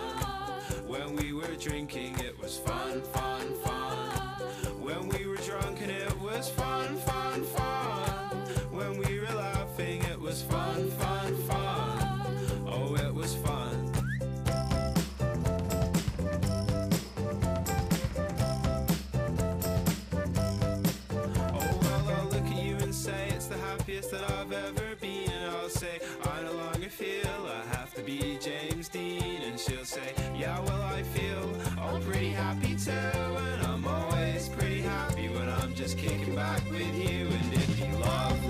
When we were drinking, happy too. And I'm always pretty happy when I'm just kicking back with you. And if you love,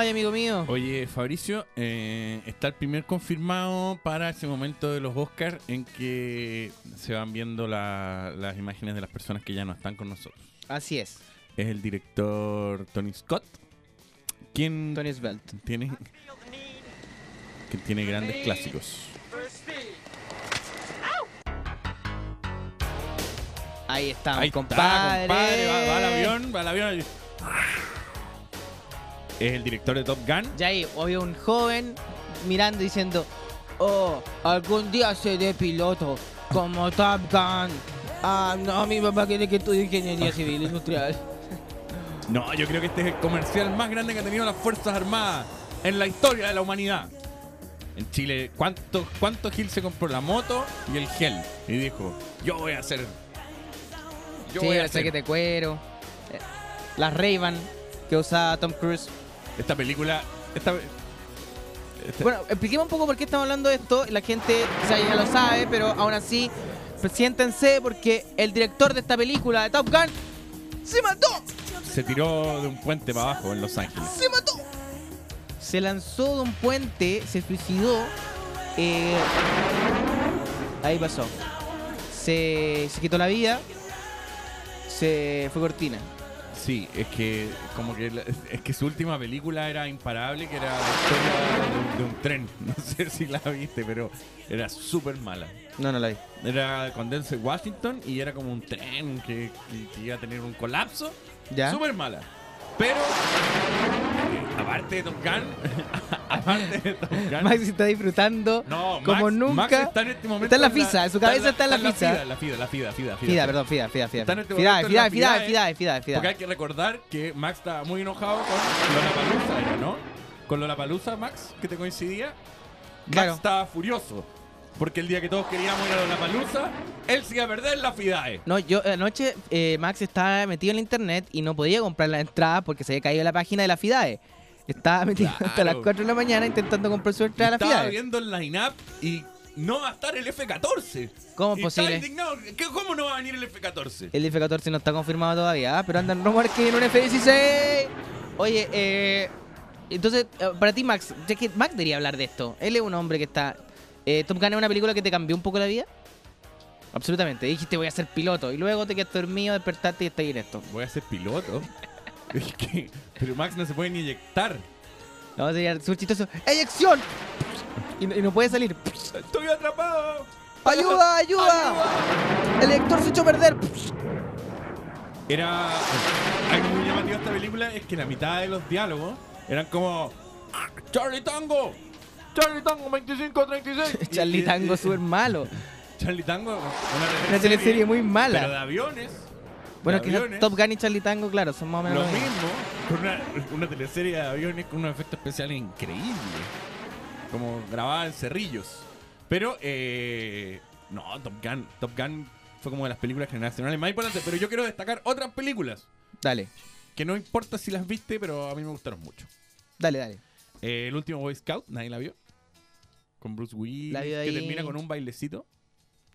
Ay, amigo mío. Oye, Fabricio, eh, está el primer confirmado para ese momento de los Oscars en que se van viendo la- las imágenes de las personas que ya no están con nosotros. Así es. Es el director Tony Scott, quien Tony Svelte. tiene, que tiene grandes clásicos. Ahí Ahí está, compadre. compadre, va, va al avión, va al avión. Y- es el director de Top Gun. Ya ahí había un joven mirando diciendo, oh, algún día seré piloto como Top Gun. Ah, no, mi papá quiere que estudie ingeniería (laughs) civil industrial. No, yo creo que este es el comercial más grande que ha tenido las Fuerzas Armadas en la historia de la humanidad. En Chile, ¿cuánto, cuánto Gil se compró la moto y el gel? Y dijo, yo voy a hacer... Yo sí, voy a hacer chaquete de cuero. Las Ray-Ban que usaba Tom Cruise. Esta película... Esta, esta- Bueno, expliquemos un poco por qué estamos hablando de esto. La gente o sea, ya lo sabe, pero aún así, pues, siéntense porque el director de esta película, de Top Gun, se mató. se tiró de un puente para abajo en Los Ángeles. ¡Se mató! Se lanzó de un puente, se suicidó. eh, ahí pasó. Se, se quitó la vida. Se fue cortina. Sí, es que como que la- es que su última película era imparable, que era la historia de un, de un tren. (laughs) No sé si la viste, pero era súper mala. No, no la vi. Era con Denzel Washington y era como un tren que, que- que iba a tener un colapso. ¿Ya? Súper mala. Pero, eh, aparte de Top Gun, (laughs) aparte de (laughs) Top Gun, Max está disfrutando no, como Max- nunca. Max está en este momento Está en la fisa, en su cabeza está en la fisa. FIDA, la FIDA, la FIDA, FIDA, Fida, perdón, Fida, Fida, Fida. Está en este Fida, momento en Fida, la Fida, Fidae. Fida, Fida, Fida. Porque hay que recordar que Max estaba muy enojado con Lollapalooza, ¿no? Con Lollapalooza, Max, que te coincidía. Max Claro. estaba furioso. Porque el día que todos queríamos ir a Lollapalooza, él se iba a perder la FIDAE. No, yo anoche eh, Max estaba metido en la internet y no podía comprar la entrada porque se había caído la página de la FIDAE. Estaba metido hasta las Claro. 4 de la mañana intentando comprar su entrada a la estaba FIDAE. viendo el line-up y no va a estar el F-14. ¿Cómo es posible? Está indignado. ¿Qué- ¿Cómo no va a venir el F-14? El F-14 no está confirmado todavía, ¿ah? pero andan rumores que viene un F-16. Oye, eh, entonces, eh, para ti, Max, ya que Max debería hablar de esto. Él es un hombre que está. Eh, Gun es una película que te cambió un poco la vida. Absolutamente. Dijiste, voy a ser piloto. Y luego te quedaste dormido, despertaste y estás en esto. Voy a ser piloto. (laughs) Es que- pero Max no se puede ni inyectar. No, sería súper chistoso. ¡Eyección! Y, no- y no puede salir. ¡Estoy atrapado! (laughs) ¡Ayuda, ayuda! El lector se echó a perder. Era. Algo muy llamativo de esta película es que la mitad de los diálogos eran como. ¡Charlie Tango! ¡Charlie Tango 2536! (laughs) Charlie Tango súper malo. Charlie Tango, una, Una teleserie muy Pero de mala. aviones. Bueno, aviones, Top Gun y Charlie Tango, claro, son más o menos Lo mismo. con una, una teleserie de aviones con unos efectos especiales increíbles. Como grabada en cerrillos. Pero, eh, no, Top Gun, Top Gun fue como de las películas generacionales más importantes. Pero yo quiero destacar otras películas Dale, que no importa si las viste, pero a mí me gustaron mucho. dale, dale. Eh, el último Boy Scout, nadie la vio. Con Bruce Willis, La que ahí. termina con un bailecito.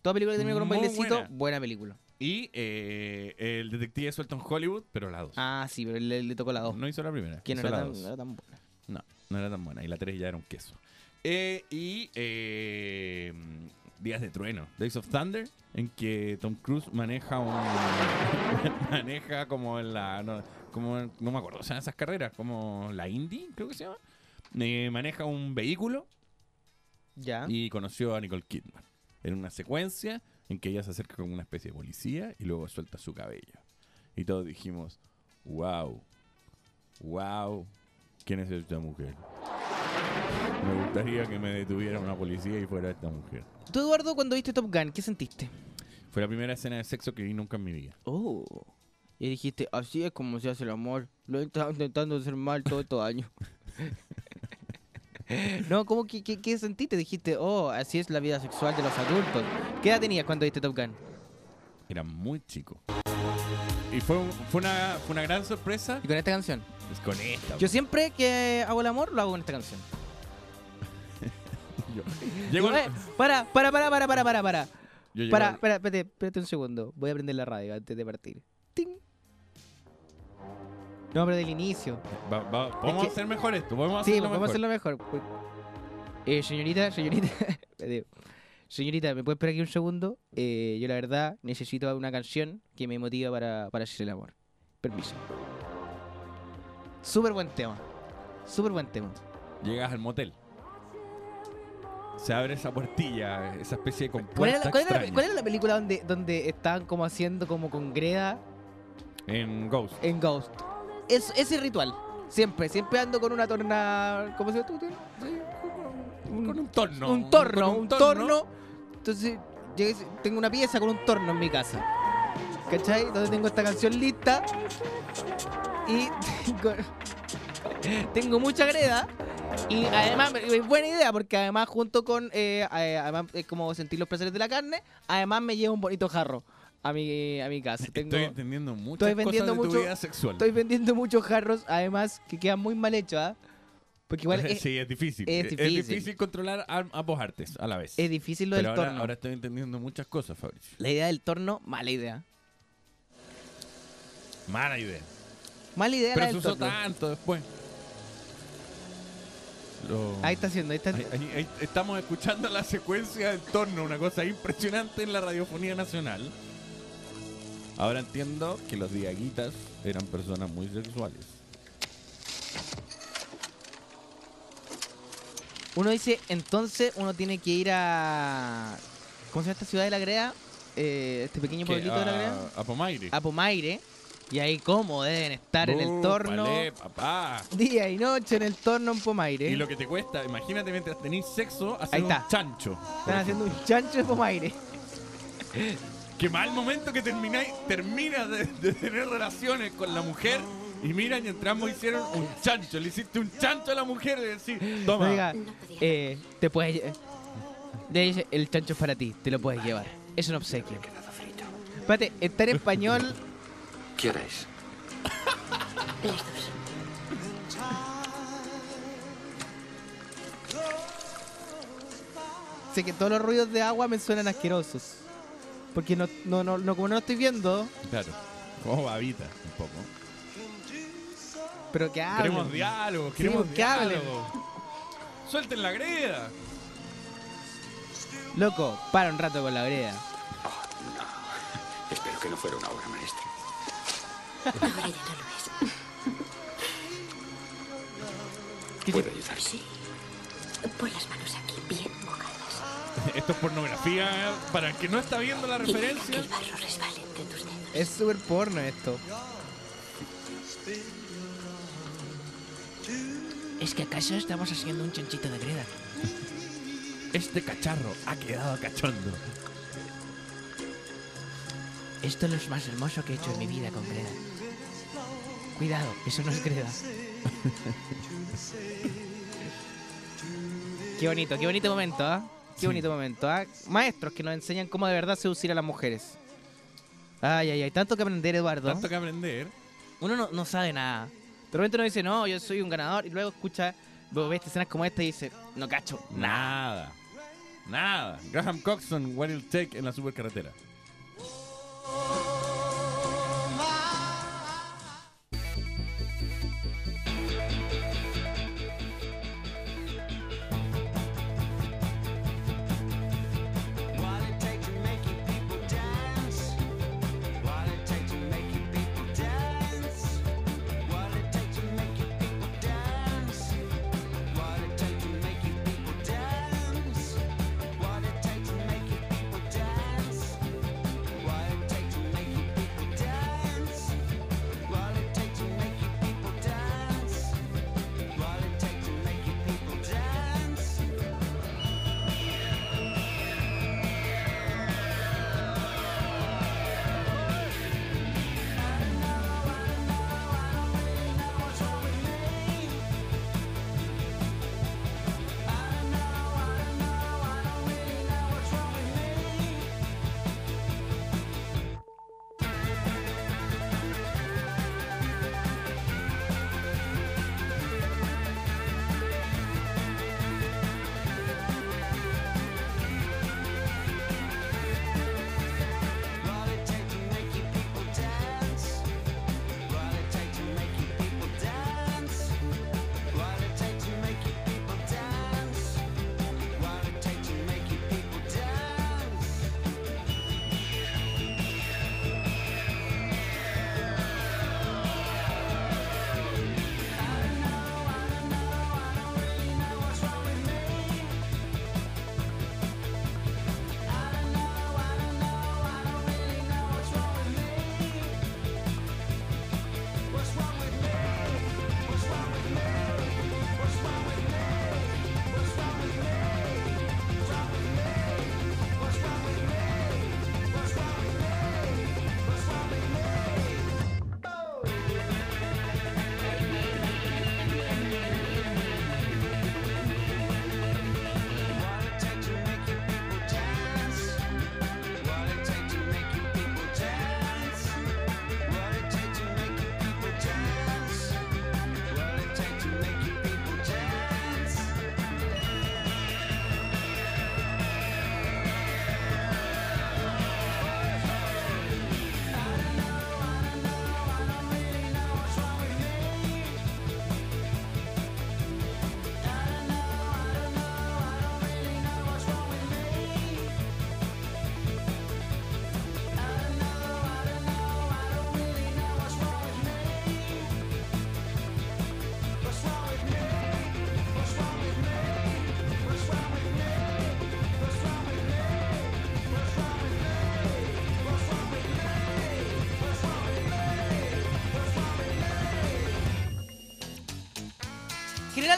Toda película que termina con un Muy bailecito, buena. buena. película. Y eh, el detective suelto en Hollywood, pero la dos. Ah, sí, pero le, le tocó la 2. No hizo la primera. que no era, tan, no era tan buena. No, no era tan buena. Y la 3 ya era un queso. Eh, y eh, Días de Trueno, Days of Thunder, en que Tom Cruise maneja un. (laughs) maneja como en la. No, como, en- no me acuerdo, o sea, esas carreras, como la Indy, creo que se llama. Eh, maneja un vehículo Ya. y conoció a Nicole Kidman. En una secuencia en que ella se acerca con una especie de policía y luego suelta su cabello. Y todos dijimos, wow, wow, ¿quién es esta mujer? Me gustaría que me detuviera una policía y fuera esta mujer. Tú, Eduardo, cuando viste Top Gun, ¿qué sentiste? Fue la primera escena de sexo que vi nunca en mi vida. Oh. Y dijiste, así es como se hace el amor. Lo he estado intentando hacer mal todos estos años. (laughs) (laughs) no, ¿cómo que, qué, qué sentiste? Dijiste, oh, así es la vida sexual de los adultos. ¿Qué edad tenías cuando viste Top Gun? Era muy chico. Y fue, fue, una, fue una gran sorpresa Y con esta canción. pues, con esta. Yo siempre que hago el amor, lo hago con esta canción. (laughs) Yo- para, para, para, para, para, para, para. yo llego Para, al- espera, espérate, espérate un segundo. Voy a prender la radio antes de partir. ¡Ting! No, pero del inicio. va- va- podemos que- hacer mejor esto. Podemos Sí, hacerlo pues, vamos a mejor. hacerlo mejor. Pues, Eh, señorita, señorita. (laughs) señorita, ¿me puede esperar aquí un segundo? Eh, yo la verdad necesito una canción que me motiva para, para hacer el amor. Permiso. Súper buen tema. Súper buen tema. Llegas al motel. Se abre esa puertilla, esa especie de ¿Cuál compuerta era, la, cuál era la- extraña. cuál era la película donde, donde estaban como haciendo como con greda En Ghost. en Ghost? Es, ese ritual. Siempre, siempre ando con una torna. ¿Cómo se llama tú? Con un torno. Un torno, un torno. Entonces, tengo una pieza con un torno en mi casa. ¿Cachai? Donde tengo esta canción lista. Y tengo, (laughs) tengo mucha greda. Y además, es buena idea, porque además, junto con. eh, eh, además, como sentir los placeres de la carne. Además, me llevo un bonito jarro a mi, a mi casa. Tengo, Estoy entendiendo muchas estoy vendiendo cosas de tu mucho- vida sexual. estoy vendiendo muchos jarros, además, que quedan muy mal hechos, ¿ah? Porque igual (laughs) es, sí, es difícil. es Es difícil. controlar ambos artes a la vez. es difícil lo Pero del ahora, torno. ahora estoy entendiendo muchas cosas, Fabricio. La idea del torno, mala idea. Mala idea. Mala idea Pero la se usó torno. tanto después. Lo- Ahí está haciendo, ahí está. Ahí- ahí- ahí estamos escuchando la secuencia del torno, una cosa impresionante en la radiofonía nacional. Ahora entiendo que los diaguitas eran personas muy sexuales. Uno dice, entonces uno tiene que ir a. ¿Cómo se llama esta ciudad de la Grea? Eh, este pequeño pueblito de la Grea. A Pomaire. A Pomaire. Y ahí, ¿cómo deben estar en el torno? papá. Día y noche en el torno en Pomaire. Y lo que te cuesta, imagínate mientras tenéis sexo, Ahí un chancho. Están haciendo un chancho de Pomaire. (laughs) Qué mal momento que termináis, terminas de, de tener relaciones con la mujer y miran y entre ambos hicieron un chancho. Le hiciste un chancho a la mujer y decís, toma. Oiga, eh, te puedes. el chancho es para ti, te lo puedes llevar. Es un obsequio. Espérate, está en español. (laughs) Dos. Sé que todos los ruidos de agua me suenan asquerosos. Porque no, no, no, no- como no lo estoy viendo, Claro, como babita un poco. pero que hablen. Queremos diálogo, Sí, queremos que diálogo. Suelten la greda. Loco, para un rato con la vereda. Espero que no fuera una obra maestra. Ahora ya no lo es. ¿Qué ¿Puedo ayudar? Sí. Pon las manos mojadas. (laughs) Esto es pornografía. Para el que no está viendo la referencia. el barro resbale entre tus dedos. Es súper porno esto. ¿Es que acaso estamos haciendo un chanchito de greda? Este cacharro ha quedado cachondo. Esto es lo más hermoso que he hecho en mi vida con greda. Cuidado, eso no es greda. (laughs) qué bonito, qué bonito momento, ¿ah? Qué bonito momento, ¿ah? Maestros que nos enseñan cómo de verdad seducir a las mujeres. Ay, ay, ay, tanto que aprender, Eduardo. Tanto que aprender. Uno no, no sabe nada. De repente uno dice, no, yo soy un ganador, y luego escucha, luego ves escenas como esta y dice, no cacho. Nada. Nada. Graham Coxon, What It'll Take en la supercarretera.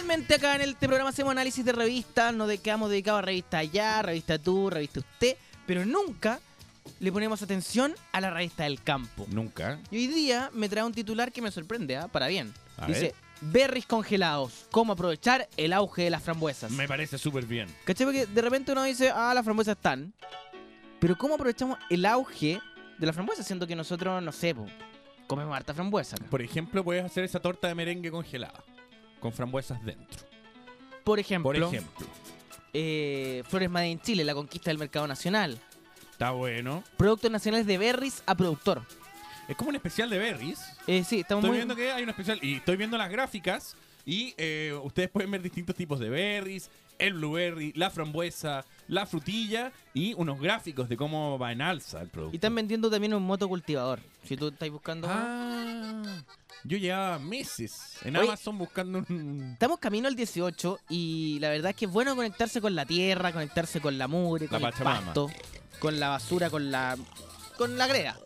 Generalmente acá en este programa hacemos análisis de revistas, nos quedamos dedicados a revista allá, revista tú, revista usted, pero nunca le ponemos atención a la revista del campo. Nunca. Y hoy día me trae un titular que me sorprende, ¿ah? para bien. A Dice, ver. berries congelados, cómo aprovechar el auge de las frambuesas. Me parece súper bien. ¿Cachai? Porque de repente uno dice, ah, las frambuesas están. Pero ¿cómo aprovechamos el auge de las frambuesas? Siendo que nosotros, no sé, po, comemos harta frambuesa. acá. Por ejemplo, puedes hacer esa torta de merengue congelada. Con frambuesas dentro. Por ejemplo, Por ejemplo. eh, Flores Made in Chile, la conquista del mercado nacional. Está bueno. Productos nacionales de berries a productor. Es como un especial de berries. Eh, sí, estamos Estoy muy... viendo que hay un especial y estoy viendo las gráficas y eh, ustedes pueden ver distintos tipos de berries, el blueberry, la frambuesa, la frutilla y unos gráficos de cómo va en alza el producto. Y están vendiendo también un motocultivador. Si tú estás buscando... Ah, yo llevaba meses en Oye. Amazon buscando un... Estamos camino al 18 y la verdad es que es bueno conectarse con la tierra, conectarse con la mugre, con La el pasto, con la basura, con la con la greda.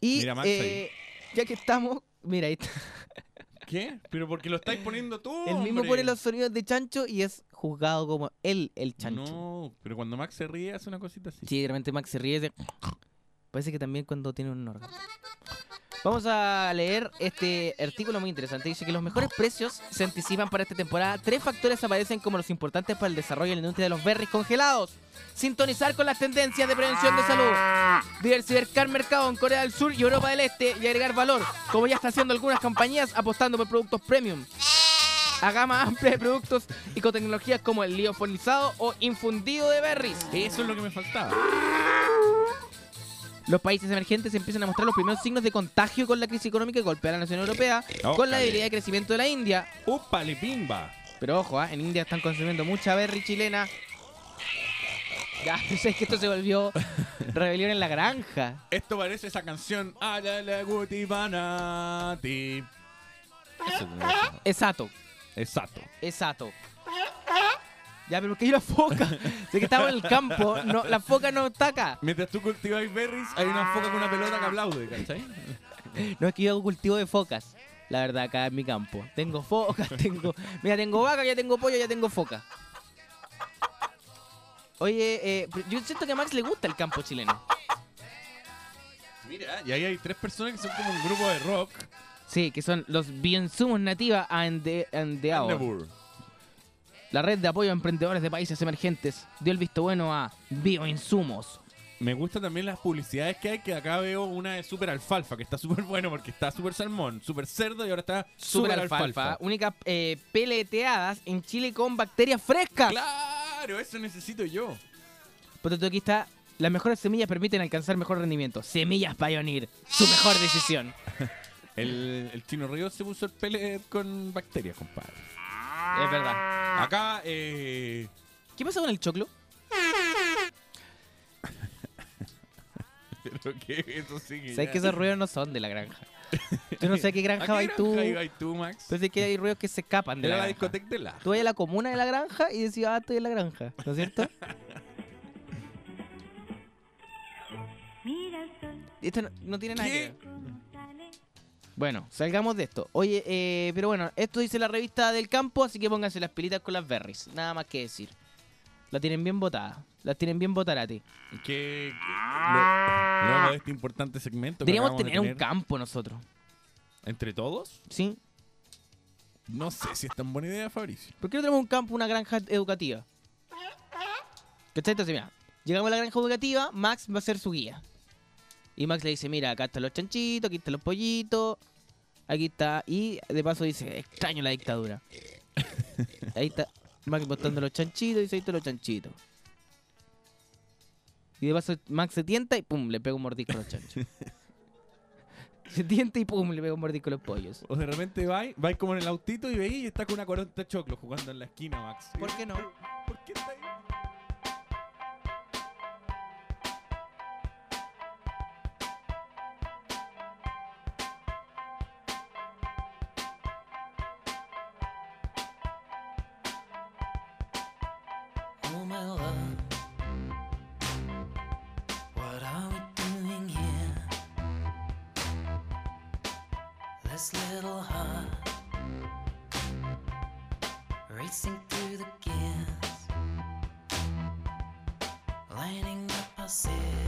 Y Mira, eh, ya que estamos, mira, ahí está. (laughs) ¿Qué? Pero porque lo estáis poniendo tú. el mismo hombre. pone los sonidos de chancho y es juzgado como él el chancho. No, pero cuando Max se ríe hace una cosita así. Sí, de repente Max se ríe de... Parece que también cuando tiene un órgano. Vamos a leer este artículo muy interesante. Dice que los mejores precios se anticipan para esta temporada. Tres factores aparecen como los importantes para el desarrollo de la industria de los berries congelados. Sintonizar con las tendencias de prevención de salud. Diversificar mercado en Corea del Sur y Europa del Este y agregar valor, como ya está haciendo algunas compañías apostando por productos premium. A gama amplia de productos y con tecnologías como el liofilizado o infundido de berries. Eso es lo que me faltaba. Los países emergentes empiezan a mostrar los primeros signos de contagio con la crisis económica que golpea a la nación europea, Oh, con la debilidad de crecimiento de la India. ¡Upale, pimba! Pero ojo, ¿ah? en India están consumiendo mucha berry chilena. Ya, (laughs) es que esto se volvió (laughs) rebelión en la granja. Esto parece esa canción. Eso. Exacto, Exacto. exacto. Ya, pero ¿por qué hay una foca? (laughs) sé que estamos en el campo, no, la foca no está acá. Mientras tú cultivas berries, hay una foca con una pelota que aplaude, ¿cachai? (laughs) No es que yo hago cultivo de focas, la verdad, acá en mi campo. Tengo focas, (laughs) tengo. Mira, tengo vaca, ya tengo pollo, ya tengo foca. Oye, eh, yo siento que a Max le gusta el campo chileno. Mira, y ahí hay tres personas que son como un grupo de rock. Sí, que son los Biensumos Nativa Ande, Andeao. Andebur. La red de apoyo a emprendedores de países emergentes dio el visto bueno a Bioinsumos. Me gustan también las publicidades que hay, que acá veo una de super alfalfa, que está súper bueno porque está super salmón, super cerdo y ahora está Super super alfalfa, alfalfa. únicas eh, peleteadas en Chile con bacterias frescas. Claro, eso necesito yo. Por tanto, aquí está. Las mejores semillas permiten alcanzar mejor rendimiento. Semillas Pioneer, su mejor decisión. (laughs) El, el chino río se puso el pellet con bacterias, compadre. Es verdad. Acá, eh, ¿Qué pasa con el choclo? (laughs) pero que eso sí que Sabes ya- que esos ruidos no son de la granja. Yo no sé a qué ¿A granja (laughs) qué vas tú. granja ibas tú, Max? Entonces que hay ruidos que se escapan de Era la, la granja. discoteca de la. Tú vas a la comuna de la granja y decías, ah, estoy en la granja. ¿No es cierto? (laughs) Esto no, no tiene nada que ¿Qué? ver. Bueno, salgamos de esto. Oye, eh, pero bueno, esto dice la revista del campo, así que pónganse las pilitas con las berries. Nada más que decir. La tienen bien botada. La tienen bien botada a ti. Que, luego de este importante segmento. Deberíamos de tener un campo nosotros. ¿Entre todos? ¿Sí? No sé si es tan buena idea, Fabricio. ¿Por qué no tenemos un campo, una granja educativa? ¿Cachai? Entonces, mira, llegamos a la granja educativa, Max va a ser su guía. Y Max le dice, mira, acá están los chanchitos, aquí están los pollitos, aquí está... Y de paso dice, extraño la dictadura. (laughs) Ahí está Max botando los chanchitos y están los chanchitos. Y de paso Max se tienta y pum, le pega un mordisco a los chanchos. (laughs) se tienta y pum, le pega un mordisco a los pollos. O de repente vais, vais como en el autito y veis y está con una coronta de choclo jugando en la esquina, Max. ¿Por qué no? ¿Por qué está ahí? This little heart racing through the gears, lighting up our cigarettes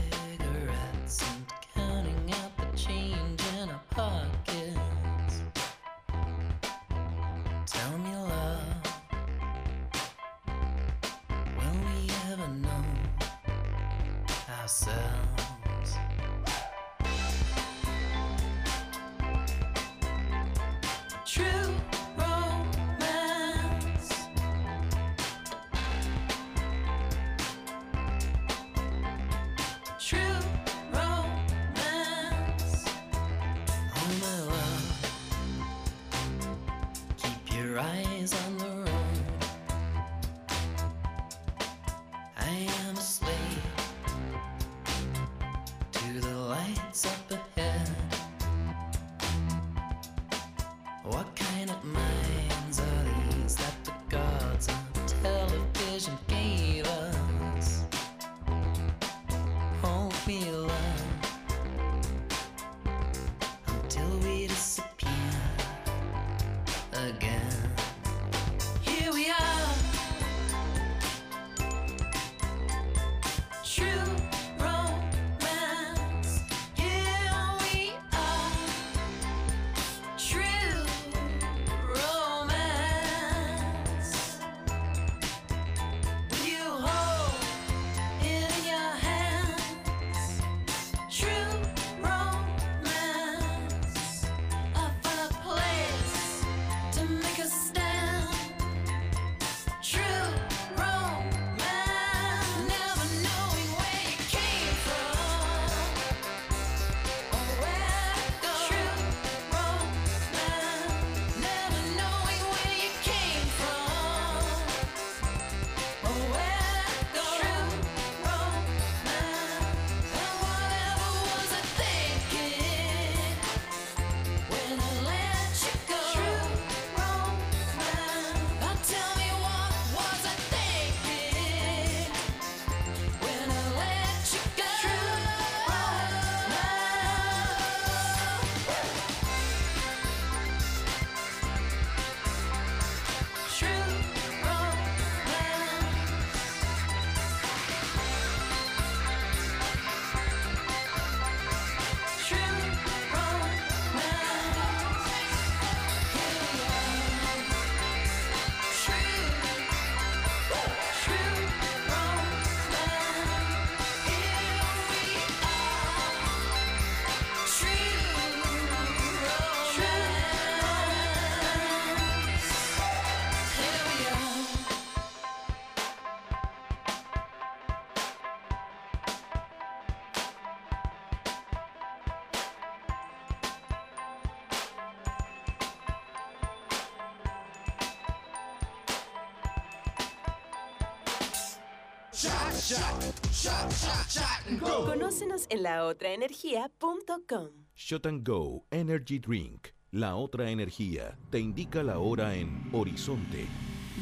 Conócenos en laotraenergia.com. Shot and Go Energy Drink. La otra energía te indica la hora en Horizonte.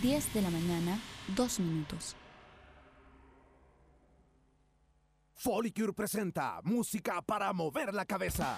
10 de la mañana, 2 minutos. Folicure presenta música para mover la cabeza.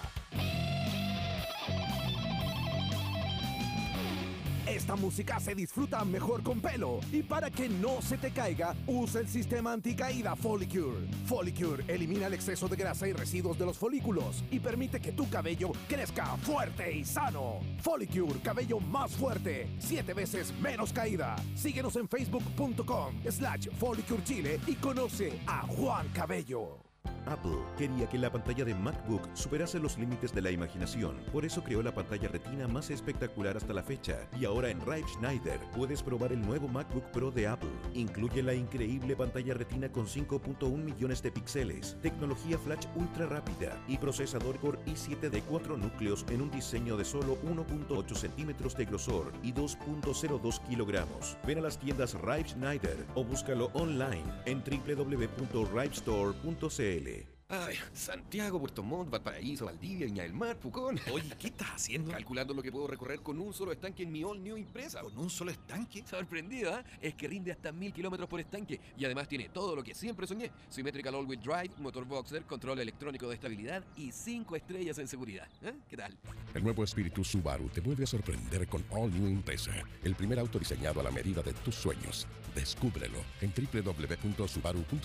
Esta música se disfruta mejor con pelo y para que no se te caiga, usa el sistema anticaída Folicure. Folicure elimina el exceso de grasa y residuos de los folículos y permite que tu cabello crezca fuerte y sano. Folicure, cabello más fuerte, siete veces menos caída. Síguenos en facebook.com slash Folicure Chile y conoce a Juan Cabello. Apple quería que la pantalla de MacBook superase los límites de la imaginación, por eso creó la pantalla retina más espectacular hasta la fecha. Y ahora en Rive Schneider puedes probar el nuevo MacBook Pro de Apple. Incluye la increíble pantalla retina con 5.1 millones de píxeles, tecnología flash ultra rápida y procesador Core i7 de 4 núcleos en un diseño de solo 1.8 centímetros de grosor y 2.02 kilogramos. Ven a las tiendas Rive Schneider o búscalo online en www.rivestore.cl. Ay, Santiago, Puerto Montt, Valparaíso, Valdivia, Viña del Mar, Pucón. Oye, ¿qué estás haciendo? Calculando lo que puedo recorrer con un solo estanque en mi All New Impresa. ¿Con un solo estanque? Sorprendido, ¿ah? Es que rinde hasta mil kilómetros por estanque y además tiene todo lo que siempre soñé. Symmetrical All-Wheel Drive, motor boxer, control electrónico de estabilidad y cinco estrellas en seguridad. ¿eh? ¿Qué tal? El nuevo espíritu Subaru te vuelve a sorprender con All New Impresa, el primer auto diseñado a la medida de tus sueños. Descúbrelo en www.subaru.cl.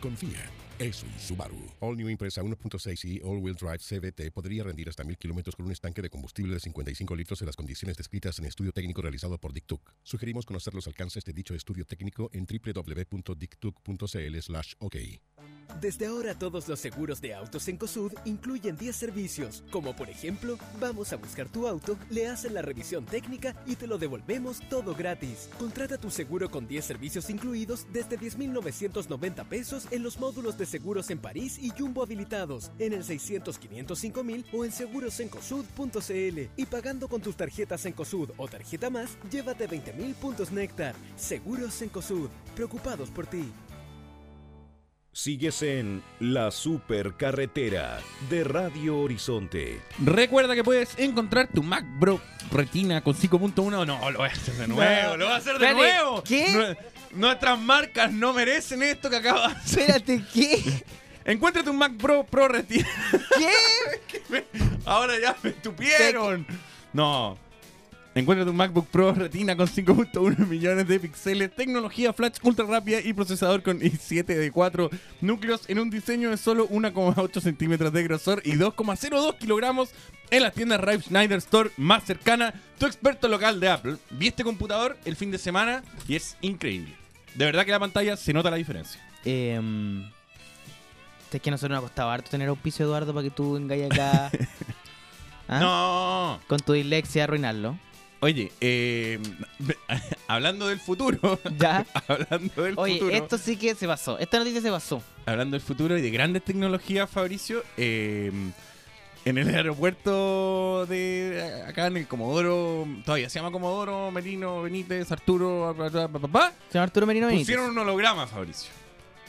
Confía, es un Subaru. All New Impresa 1.6 y All Wheel Drive CVT podría rendir hasta 1000 kilómetros con un estanque de combustible de 55 litros en las condiciones descritas en estudio técnico realizado por Dictuc. Sugerimos conocer los alcances de dicho estudio técnico en www.dictuc.cl/ok. Desde ahora todos los seguros de autos en COSUD incluyen 10 servicios, como por ejemplo, vamos a buscar tu auto, le hacen la revisión técnica y te lo devolvemos todo gratis. Contrata tu seguro con 10 servicios incluidos desde 10.990 pesos en los módulos de seguros en París y Jumbo habilitados, en el 600 505 mil o en segurosencosud.cl y pagando con tus tarjetas en COSUD o tarjeta más, llévate 20.000 puntos Néctar. Seguros en COSUD, preocupados por ti. Sigues en La Supercarretera de Radio Horizonte. Recuerda que puedes encontrar tu Mac Bro Retina con 5.1. No, lo voy a hacer de nuevo, lo voy a hacer de nuevo. ¿qué? Nue- Nuestras marcas no merecen esto que acaba de hacer. Espérate, ¿qué? Encuentra tu Mac Pro Pro Retina. ¿Qué? (laughs) Ahora ya me estupieron. No. Encuentra tu MacBook Pro Retina con 5.1 millones de píxeles, tecnología flash ultra rápida y procesador con i7 de 4 núcleos en un diseño de solo 1,8 centímetros de grosor y 2,02 kilogramos en las tiendas Rive Schneider Store más cercana, tu experto local de Apple. Vi este computador el fin de semana y es increíble. De verdad que la pantalla se nota la diferencia. Eh, es que a nosotros nos ha costado harto tener auspicio, Eduardo, para que tú engañes acá. (laughs) ¿Ah? No. Con tu dislexia arruinarlo. Oye, eh, (laughs) hablando del futuro. Ya. (laughs) hablando del Oye, futuro. esto sí que se pasó. Esta noticia se pasó. Hablando del futuro y de grandes tecnologías, Fabricio, eh, en el aeropuerto de acá en el Comodoro, todavía se llama Comodoro, Merino, Benítez, Arturo, pa, pa, pa, pa, pa, Se llama Arturo Merino Benítez. pusieron un holograma, Fabricio.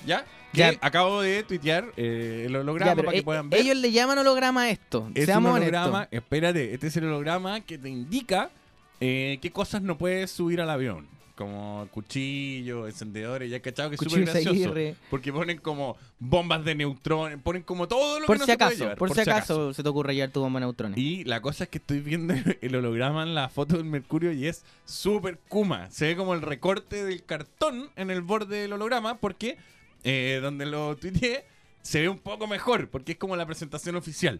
¿Ya? Que Ya. acabo de tuitear eh, el holograma Ya, para que e- puedan ver. ellos le llaman holograma a esto. Es un holograma, espérate, este es el holograma que te indica eh, qué cosas no puedes subir al avión. Como cuchillos, encendedores, ya cachado que es súper gracioso. Porque ponen como bombas de neutrones, ponen como todo lo Por que no si se puede acaso, llevar, por, si acaso, se te ocurre llevar tu bomba de neutrones. Y la cosa es que estoy viendo (laughs) el holograma en la foto del Mercurio y es súper Kuma. Se ve como el recorte del cartón en el borde del holograma porque eh, donde lo tuiteé se ve un poco mejor porque es como la presentación oficial.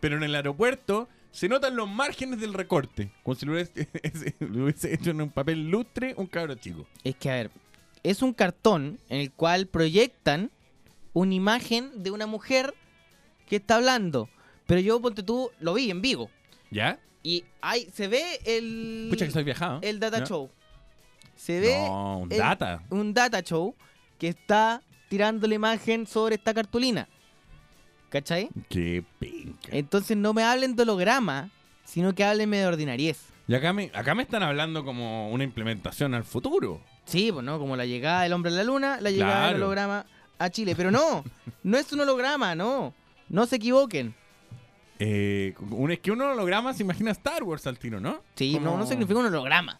Pero en el aeropuerto se notan los márgenes del recorte. Como si lo hubiese, (laughs) lo hubiese hecho en un papel lustre un cabro chico. Es que, a ver, es un cartón en el cual proyectan una imagen de una mujer que está hablando. Pero yo, ponte tú, lo vi en vivo. ¿Ya? Y ahí se ve el. Pucha que soy viajado. El data show. Se ve. No, un el- data. Un data show que está tirando la imagen sobre esta cartulina. ¿Cachai? Qué penca. Entonces no me hablen de holograma, sino que háblenme de ordinariez. Y acá me, acá me están hablando como una implementación al futuro. Sí, pues no, como la llegada del hombre a la luna, la llegada del Claro. holograma a Chile. Pero no, no es un holograma, no. No se equivoquen. Eh, un, es que un holograma se imagina Star Wars al tiro, ¿no? Sí, Como- no, no significa un holograma.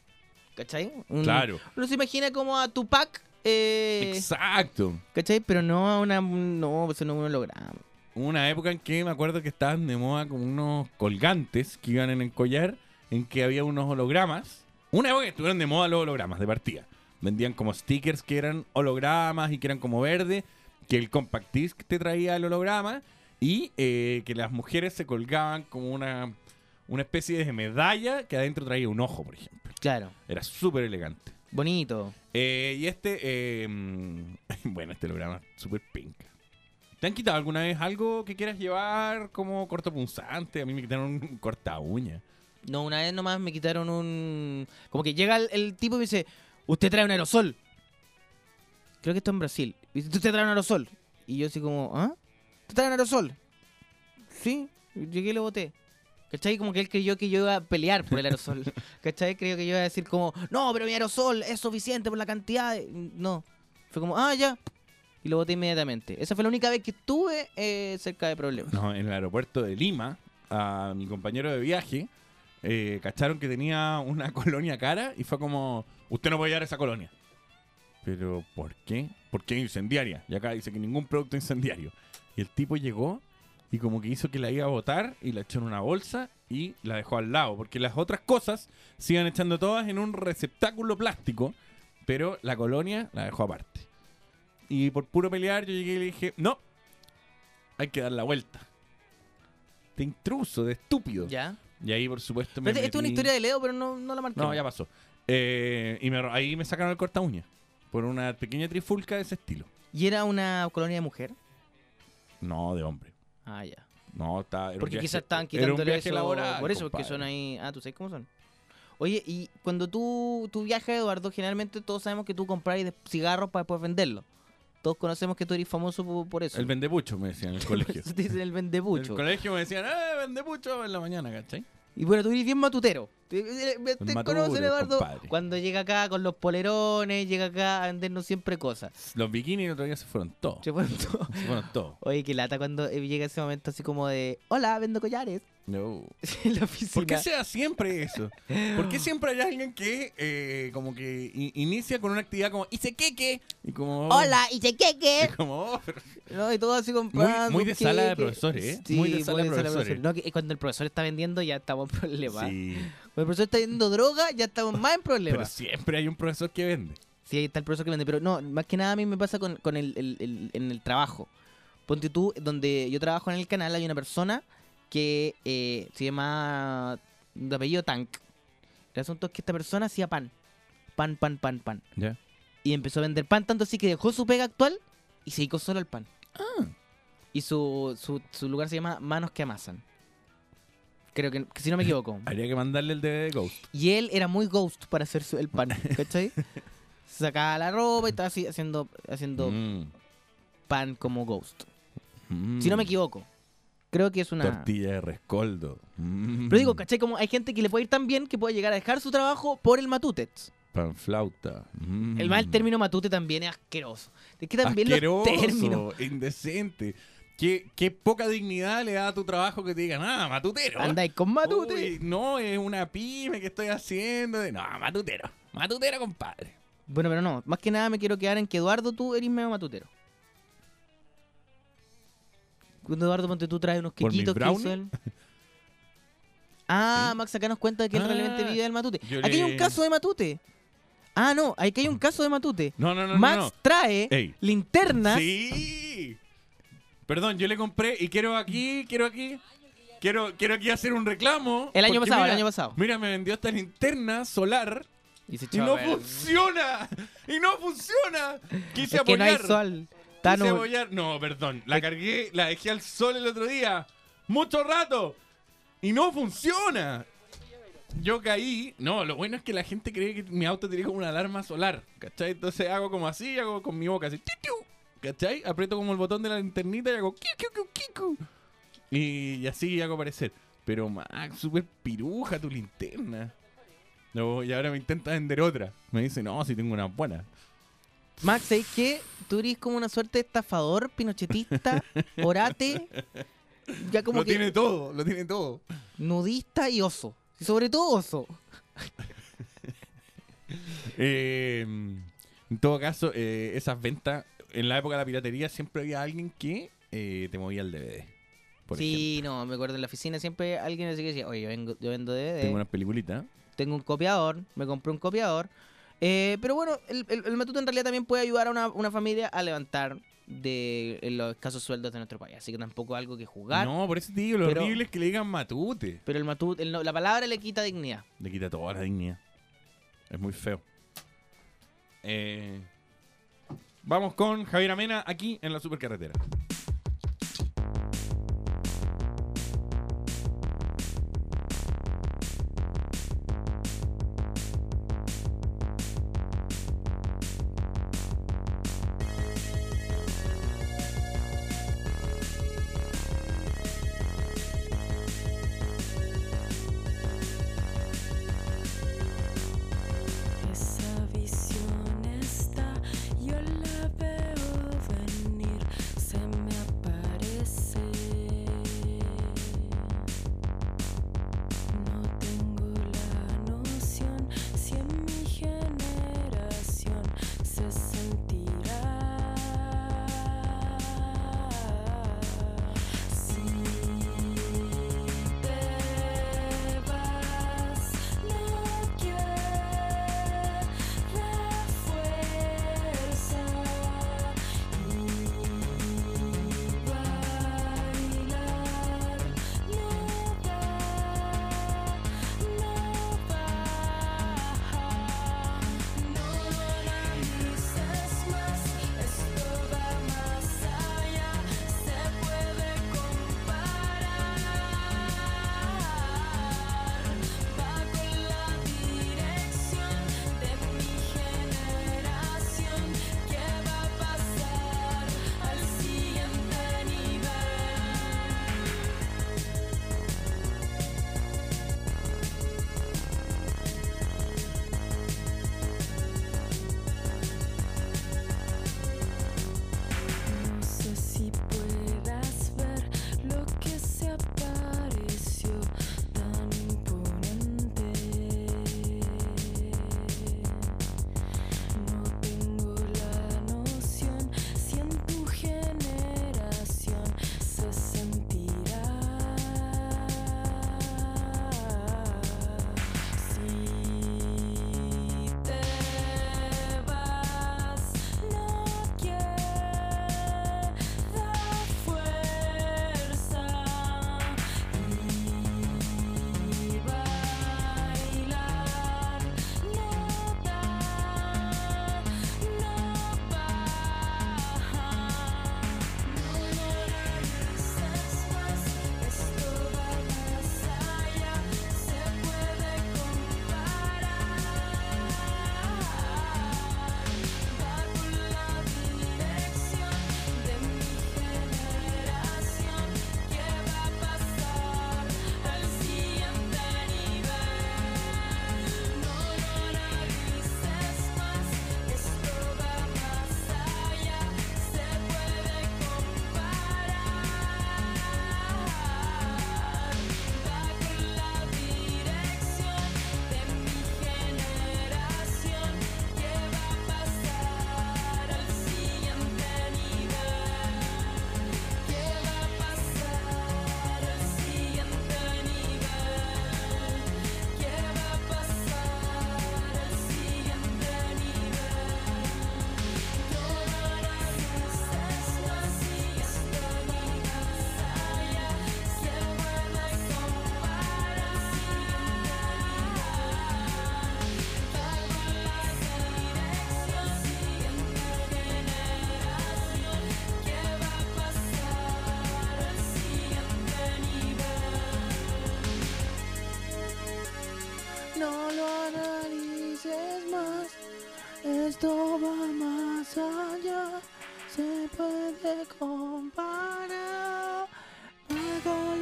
¿Cachai? Un- Claro. Uno se imagina como a Tupac. Eh, Exacto. ¿Cachai? Pero no a una. No, pues no es un holograma. Una época en que me acuerdo que estaban de moda como unos colgantes que iban en el collar, en que había unos hologramas. Una época que estuvieron de moda los hologramas de partida. Vendían como stickers que eran hologramas y que eran como verde, que el compact disc te traía el holograma y eh, que las mujeres se colgaban como una, una especie de medalla que adentro traía un ojo, por ejemplo. Claro. Era súper elegante. Bonito. Eh, y este, eh, (laughs) bueno, este holograma súper pinca. ¿Te han quitado alguna vez algo que quieras llevar como cortopunzante? A mí me quitaron un corta uña. No, una vez nomás me quitaron un. Como que llega el, el tipo y me dice: Usted trae un aerosol. Creo que esto en Brasil. Y dice: Usted trae un aerosol. Y yo así como: ¿Ah? ¿Usted trae un aerosol? Sí. Llegué y lo boté. ¿Cachai? Como que él creyó que yo iba a pelear por el aerosol. (laughs) ¿Cachai? Creyó que yo iba a decir como: No, pero mi aerosol es suficiente por la cantidad. de-". No. Fue como: Ah, ya. Y lo boté inmediatamente. Esa fue la única vez que estuve eh, cerca de problemas. No, en el aeropuerto de Lima, a mi compañero de viaje, eh, cacharon que tenía una (laughs) colonia cara y fue como, usted no puede llevar esa colonia. Pero, ¿por qué? Porque es incendiaria. Y acá dice que ningún producto incendiario. Y el tipo llegó y como que hizo que la iba a botar y la echó en una bolsa y la dejó al lado. Porque las otras cosas se iban echando todas en un receptáculo plástico, pero la colonia la dejó aparte. Y por puro pelear yo llegué y le dije, no, hay que dar la vuelta. De intruso, de estúpido. Ya. Y ahí, por supuesto, me Pero Esta es una metí- historia de Leo, pero no, no la marqué. No, ya pasó. Eh, y me- ahí me sacaron el corta uña. Por una pequeña trifulca de ese estilo. ¿Y era una colonia de mujer? No, de hombre. Ah, ya. No, está, Porque quizás estaban quitándole eso. laboral, por eso, porque son ahí. Ah, tú sabes cómo son. Oye, y cuando tú, tú viajas, Eduardo, generalmente todos sabemos que tú compras cigarros para después venderlos. Todos conocemos que tú eres famoso por, por eso. El vendepucho, me decían en el (laughs) colegio. Te dicen el En vendepucho. el colegio me decían, ¡eh, vendepucho! En la mañana, ¿cachai? Y bueno, tú eres bien matutero. Te, te- conocen, Eduardo, compadre. cuando llega acá con los polerones, llega acá a vendernos siempre cosas. Los bikinis el otro día se fueron todos. Se fueron todos. Se fueron todos. Oye, qué lata cuando eh, llega ese momento así como de, hola, vendo collares. No. (laughs) en la oficina. ¿Por qué sea siempre eso? ¿Por qué siempre hay alguien que eh, como que inicia con una actividad como hice queque? Y como Hola, y se queque. y como oh, pero- No, y todo así comprando. muy de sala de profesores, ¿eh? Sí, Muy de sala de profesores. No, que cuando el profesor está vendiendo ya estamos en problemas. Sí. Cuando el profesor está vendiendo droga ya estamos más en Pero problemas. siempre hay un profesor que vende. Sí, ahí está el profesor que vende. Pero no, más que nada a mí me pasa con, con el, el- el- en el trabajo. Ponte tú, donde yo trabajo en el canal, hay una persona que eh, se llama de apellido Tank. El asunto es que esta persona hacía pan. Pan, pan, pan, pan. Y empezó a vender pan tanto así que dejó su pega actual y se dedicó solo al pan. Y su, su, su lugar se llama Manos que Amasan. Creo que, que si no me equivoco. (laughs) Habría que mandarle el de Ghost. Y él era muy ghost para hacer su- el pan, (laughs) ¿cachai? Sacaba la ropa y estaba así haciendo, haciendo Mm. pan como ghost. Mm. Si no me equivoco. Creo que es una... Tortilla de rescoldo. Mm. Pero digo, ¿cachai? Como hay gente que le puede ir tan bien que puede llegar a dejar su trabajo por el matutets. Panflauta. Mm. El mal término matute también es asqueroso. Es que también Asqueroso, los términos... indecente. Qué, qué poca dignidad le da a tu trabajo que te digan, ah, matutero. Andáis con matute. Uy, no, es una pyme que estoy haciendo. de- No, matutero. Matutero, compadre. Bueno, pero no. Más que nada me quiero quedar en que Eduardo, tú eres medio matutero. Cuando Eduardo, ponte tú traes unos ¿Por mi quequitos que hizo (laughs) él. Ah, Max, acá nos cuenta que él Ah, realmente vive del matute. Aquí hay un caso de matute. Ah, no, aquí hay un caso de matute. No, no, no, Max no. trae Ey. linternas. Sí. Perdón, yo le compré y quiero aquí, quiero aquí, quiero, quiero aquí hacer un reclamo. El año pasado, mira, el año pasado. Mira, me vendió esta linterna solar Y, se no funciona. (laughs) Y no funciona. Quise Es que no hay sol. No, perdón. La cargué, la dejé al sol el otro día. Mucho rato. Y no funciona. Yo caí. No, lo bueno es que la gente cree que mi auto tiene como una alarma solar. ¿Cachai? Entonces hago como así, hago con mi boca así. ¿Cachai? Aprieto como el botón de la linternita y hago. Y, así hago parecer. Pero Max, súper piruja tu linterna. No, y ahora me intenta vender otra. Me dice, no, si tengo una buena. Max, ¿sabes qué? Tú eres como una suerte de estafador, pinochetista, (laughs) orate. Ya como lo que tiene todo, lo tiene todo. nudista y oso. Y sobre todo oso. (laughs) Eh, en todo caso, eh, esas ventas, en la época de la piratería siempre había alguien que eh, te movía el DVD. Por sí, no, me acuerdo en la oficina siempre alguien así que decía, oye, yo, vengo, yo vendo DVD, Tengo unas peliculitas. tengo un copiador, me compré un copiador. Eh, pero bueno, el, el, el Matuto en realidad también puede ayudar a una, una familia a levantar de los escasos sueldos de nuestro país. Así que tampoco es algo que jugar. No, por eso te digo, lo Pero- horrible es que le digan matute. Pero el Matut, el no- la palabra le quita dignidad. Le quita toda la dignidad. Es muy feo. Eh, vamos con Javier Amena aquí en la supercarretera.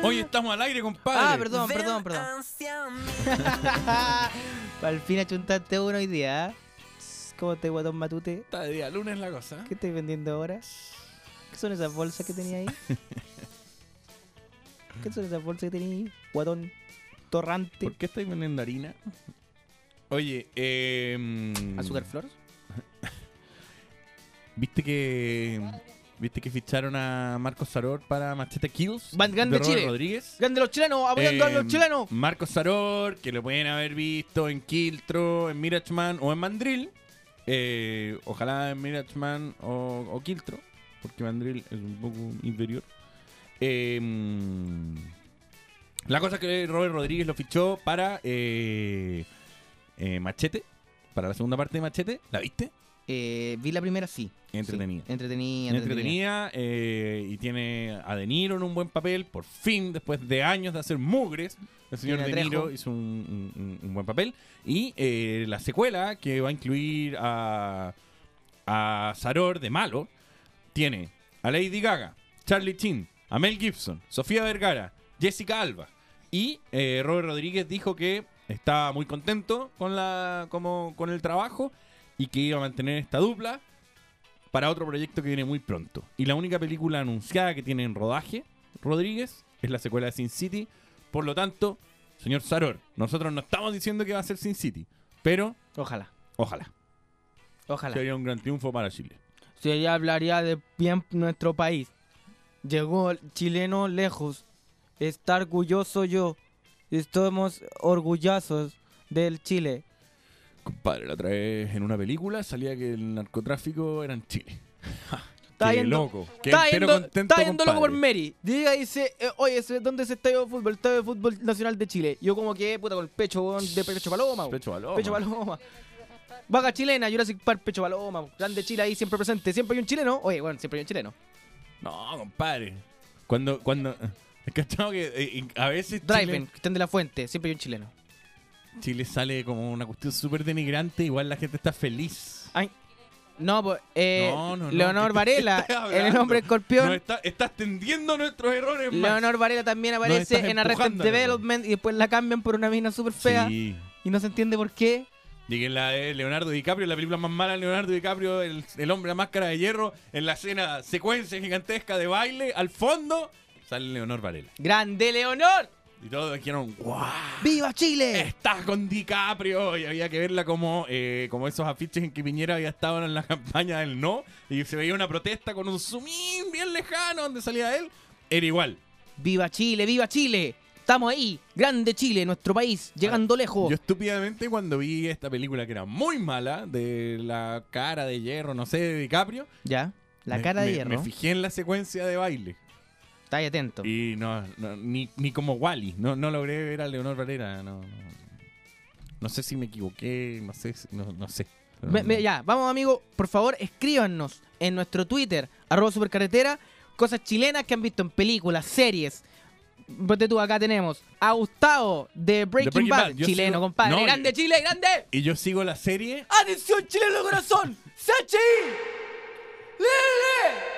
Hoy estamos al aire, compadre. Ah, perdón, perdón, perdón. (laughs) Al fin achuntaste uno hoy día. ¿eh? ¿Cómo te guatón matute? Está de día lunes la cosa. ¿Qué estás vendiendo ahora? ¿Qué son esas bolsas que tenía ahí? (laughs) ¿Qué son esas bolsas que tenía ahí? Guatón torrante. ¿Por qué estáis vendiendo harina? Oye, eh, ¿Azúcar flor? (laughs) ¿Viste que viste que ficharon a Marcos Saror para Machete Kills? Van de Robert Chile. Rodríguez. Grande los chilenos, apoyando a los Eh, chilenos. Marcos Saror, que lo pueden haber visto en Kiltro, en Mirachman o en Mandrill. Eh, ojalá en Mirachman o, o Kiltro, porque Mandrill es un poco inferior. Eh, la cosa es que Robert Rodríguez lo fichó para eh, eh, Machete, para la segunda parte de Machete. ¿La viste? Eh, vi la primera, sí. Entretenida. Sí, Entretenida, entretenida. Entretenida eh, y tiene a De Niro en un buen papel. Por fin, después de años de hacer mugres, el señor De Niro Trejo. hizo un, un- un buen papel. Y eh, la secuela, que va a incluir a, a Saror de malo, tiene a Lady Gaga, Charlie Chin, a Mel Gibson, Sofía Vergara, Jessica Alba. Y Robert Rodríguez dijo que estaba muy contento con, la, como, con el trabajo y que iba a mantener esta dupla para otro proyecto que viene muy pronto. Y la única película anunciada que tiene en rodaje Rodríguez es la secuela de Sin City. Por lo tanto, señor Saror, nosotros no estamos diciendo que va a ser Sin City, pero Ojalá. ojalá. Ojalá. Sería un gran triunfo para Chile. Si ella hablaría de bien nuestro país. Llegó el chileno lejos. Está orgulloso yo. Estamos orgullosos del Chile. Compadre, la otra vez en una película salía que el narcotráfico era en Chile. (laughs) Está Qué yendo, loco. Qué está entero yendo, contento, está yendo loco por. Mary. Llega y dice, eh, oye, ¿ese- ¿dónde es el estadio de fútbol? El estadio de fútbol nacional de Chile. Yo como que, puta, con el pecho de pecho paloma. Pecho paloma. Pecho paloma. Vaga chilena, Jurassic Park, pecho paloma. Grande Chile ahí siempre presente. Siempre hay un chileno. Oye, bueno, siempre hay un chileno. No, compadre. Cuando, cuando. Es cachado que eh, a veces Driven, Chile, Cristian de la Fuente, siempre hay un chileno. Chile sale como una cuestión súper denigrante, igual la gente está feliz. Ay, no, pues, eh, No, no, no, Leonor ¿qué- Varela, el hombre escorpión. Está- tendiendo nuestros errores, Max. Leonor Varela también aparece en Arrested. Development y después la cambian por una mina súper fea. Sí. Y no se entiende por qué. En la de Leonardo DiCaprio, la película más mala de Leonardo DiCaprio, el, el hombre a máscara de hierro, en la escena secuencia gigantesca de baile, al fondo sale Leonor Varela. ¡Grande Leonor! Y todos dijeron, ¡guau! ¡Viva Chile! Está con DiCaprio y había que verla como, eh, como esos afiches en que Piñera había estado en la (laughs) campaña del no y se veía una protesta con un zoomín bien lejano donde salía él. Era igual. ¡Viva Chile! ¡Viva Chile! Estamos ahí. Grande Chile, nuestro país, llegando lejos. Yo estúpidamente cuando vi esta película que era muy mala, de la cara de hierro, no sé, de DiCaprio. Ya, la me- cara de me- hierro. Me fijé en la secuencia de baile. Está ahí atento. Y no, no, ni, ni como Wally. No, no logré ver a Leonor Valera. No, no, no sé si me equivoqué, no sé, no, no sé. Me- me- ya, vamos amigo, por favor escríbanos en nuestro Twitter, arroba supercarretera, cosas chilenas que han visto en películas, series. Ponte tú, acá tenemos a Gustavo de Breaking, Breaking Bad, Bad, chileno, sigo- compadre. No, grande yo- Chile, grande. Y yo sigo la serie. ¡Atención, chileno de corazón! ¡Sachi! (laughs) ¡Lele!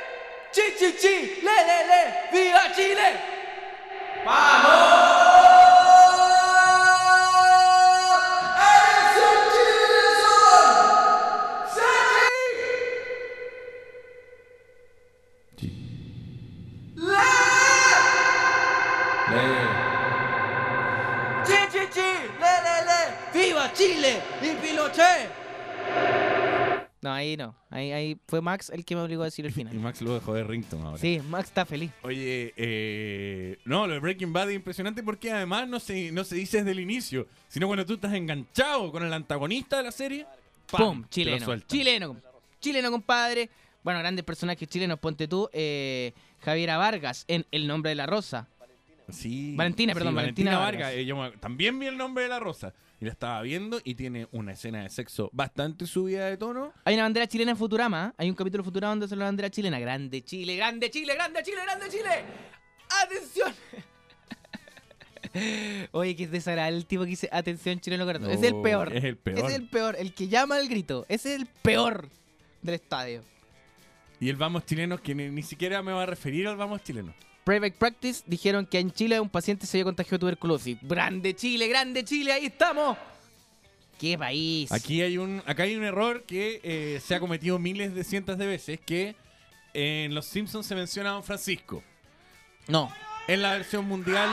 ¡Chi, chi, chi! ¡Le, le, le! ¡Viva Chile! ¡Vamos! ¡Atención, Chile de corazón! No, ahí no. Ahí, ahí fue Max el que me obligó a decir el Y (laughs) final. Max lo dejó de Rington ahora. Sí, Max está feliz. Oye, eh, no, lo de Breaking Bad es impresionante porque además no se, no se dice desde el inicio, sino cuando tú estás enganchado con el antagonista de la serie, ¡pam! ¡Pum! Chileno. Chileno. Chileno, compadre. Bueno, grandes personajes chilenos. Ponte tú, eh, Javiera Vargas en El Nombre de la Rosa. Sí. Valentina, sí, perdón, Valentina Vargas. eh, yo también vi el nombre de la rosa y la estaba viendo y tiene una escena de sexo bastante subida de tono. Hay una bandera chilena en Futurama. ¿eh? Hay un capítulo de Futurama donde sale la bandera chilena. Grande Chile, grande Chile, grande Chile, grande Chile. ¡Atención! (laughs) Oye, que desagradable el tipo que dice atención chileno corazón. es el No, peor. es el peor. Es el peor. El que llama al grito. Es el peor del estadio. Y el vamos chileno que ni, ni siquiera me va a referir al vamos chileno. Private Practice dijeron que en Chile un paciente se había contagiado de tuberculosis. Grande Chile, grande Chile, ahí estamos. ¿Qué país? Aquí hay un, acá hay un error que eh, se ha cometido miles de cientos de veces, que en Los Simpsons se menciona a Don Francisco. No. En la versión mundial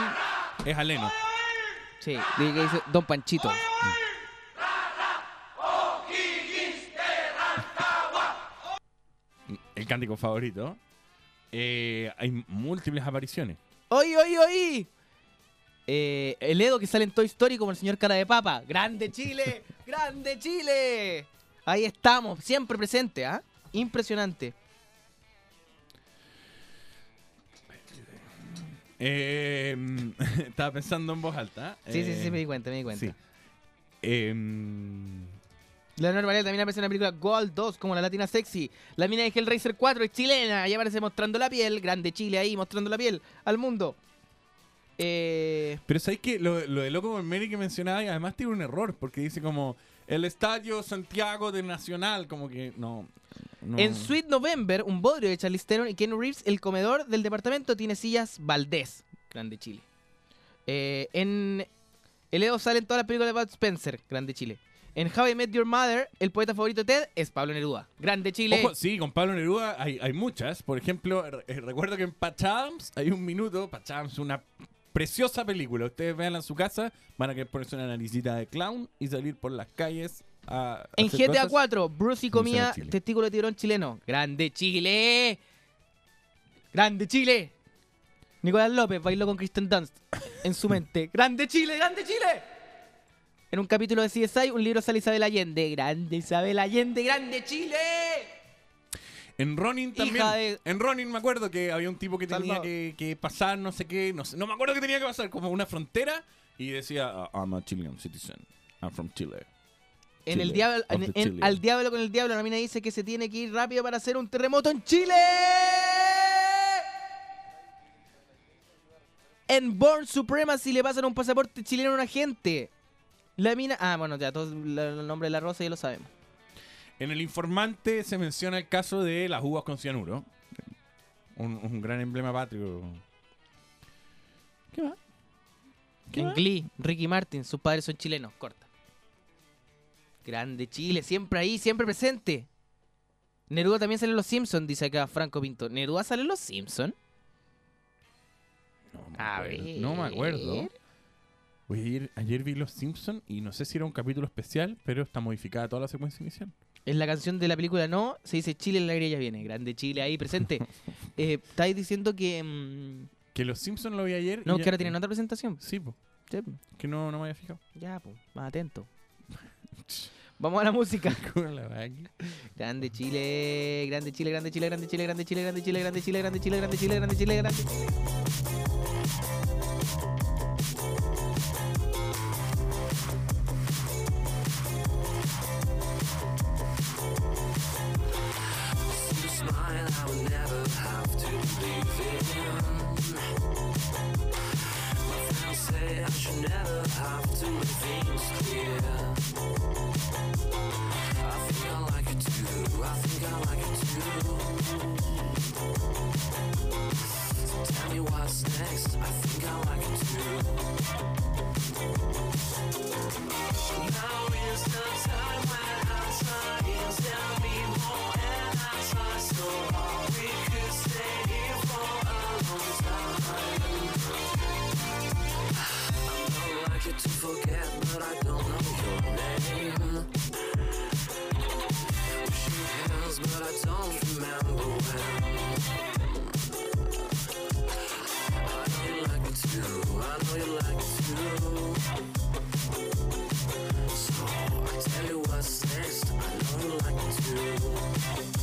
es Aleno. Sí, dice que dice Don Panchito. El cántico favorito. Eh, hay múltiples apariciones. ¡Oy, oy, oy! Eh, el Edo que sale en Toy Story como el señor cara de papa. ¡Grande Chile! (laughs) ¡Grande Chile! Ahí estamos, siempre presente, ¿ah? Impresionante. Eh, (laughs) estaba pensando en voz alta. Sí, sí, Eh, sí, me di cuenta, me di cuenta. sí. Leonor Varela también aparece en la película Gold 2 como la latina sexy. La mina de Hellraiser 4 es chilena. Ahí aparece mostrando la piel. Grande Chile ahí mostrando la piel al mundo. Eh, Pero sabéis que lo, lo de Loco Mary que mencionaba, y además tiene un error, porque dice como el Estadio Santiago de Nacional, como que no. no- En Sweet November, un bodrio de Charlize Theron y Ken Reeves, el comedor del departamento tiene sillas Valdés. Grande Chile. Eh, en El Edo sale en todas las películas de Bud Spencer. Grande Chile. En How I Met Your Mother, el poeta favorito de Ted es Pablo Neruda. Grande Chile. Ojo, sí, con Pablo Neruda hay, hay muchas. Por ejemplo, re- eh, recuerdo que en Pachams hay un minuto. Pachams, una preciosa película. Ustedes veanla en su casa, van a querer ponerse una naricita de clown y salir por las calles a. En hacer GTA cosas. 4, Bruce y comía testículo de tiburón chileno. Grande Chile. Grande Chile. Nicolás López bailó con Kristen Dunst en su mente. (laughs) Grande Chile, grande Chile. En un capítulo de CSI, un libro sale Isabel Allende. Grande Isabel Allende, grande Chile. En Ronin también. de- En Ronin me acuerdo que había un tipo que tenía que, que pasar, no sé qué, no sé, no me acuerdo que tenía que pasar, como una frontera y decía, "Uh, I'm a Chilean citizen, I'm from Chile. En el diablo, of en- the en- Chile". al diablo con el diablo, la mina dice que se tiene que ir rápido para hacer un terremoto en Chile. En Born Supremacy le pasan un pasaporte chileno a un agente. La mina. Ah, bueno, ya todos la- el nombre de la rosa ya lo sabemos. En el informante se menciona el caso de las uvas con cianuro. Un, un gran emblema patrio. ¿Qué más? ¿Qué En? Glee, Ricky Martin, sus padres son chilenos. Corta. Grande Chile, siempre ahí, siempre presente. Neruda también sale en Los Simpsons, dice acá Franco Pinto. ¿Neruda sale en Los Simpsons? A ver. No me acuerdo. Oye, ayer, ayer vi Los Simpsons y no sé si era un capítulo especial, pero está modificada toda la secuencia inicial. En la canción de la película No, se dice Chile en la grilla viene. Grande Chile ahí presente. eh, estáis diciendo que. mm, Que Los Simpsons lo vi ayer. y no, ya- que ahora tienen otra presentación. Sí, po. Sí, po. Que no, no me había fijado. Ya, pues, más atento. Vamos a la música. Grande Chile, grande Chile, grande Chile, grande Chile, grande Chile, grande Chile, grande Chile, grande Chile, grande Chile, grande Chile, grande Chile. Have to believe in. My friends say I should never have to make things clear. I think I like it too. I think I like it too. So tell me what's next. I think I like it too. Now is the time when I try and tell me more, and I try so hard. So I tell you what's next. I know you like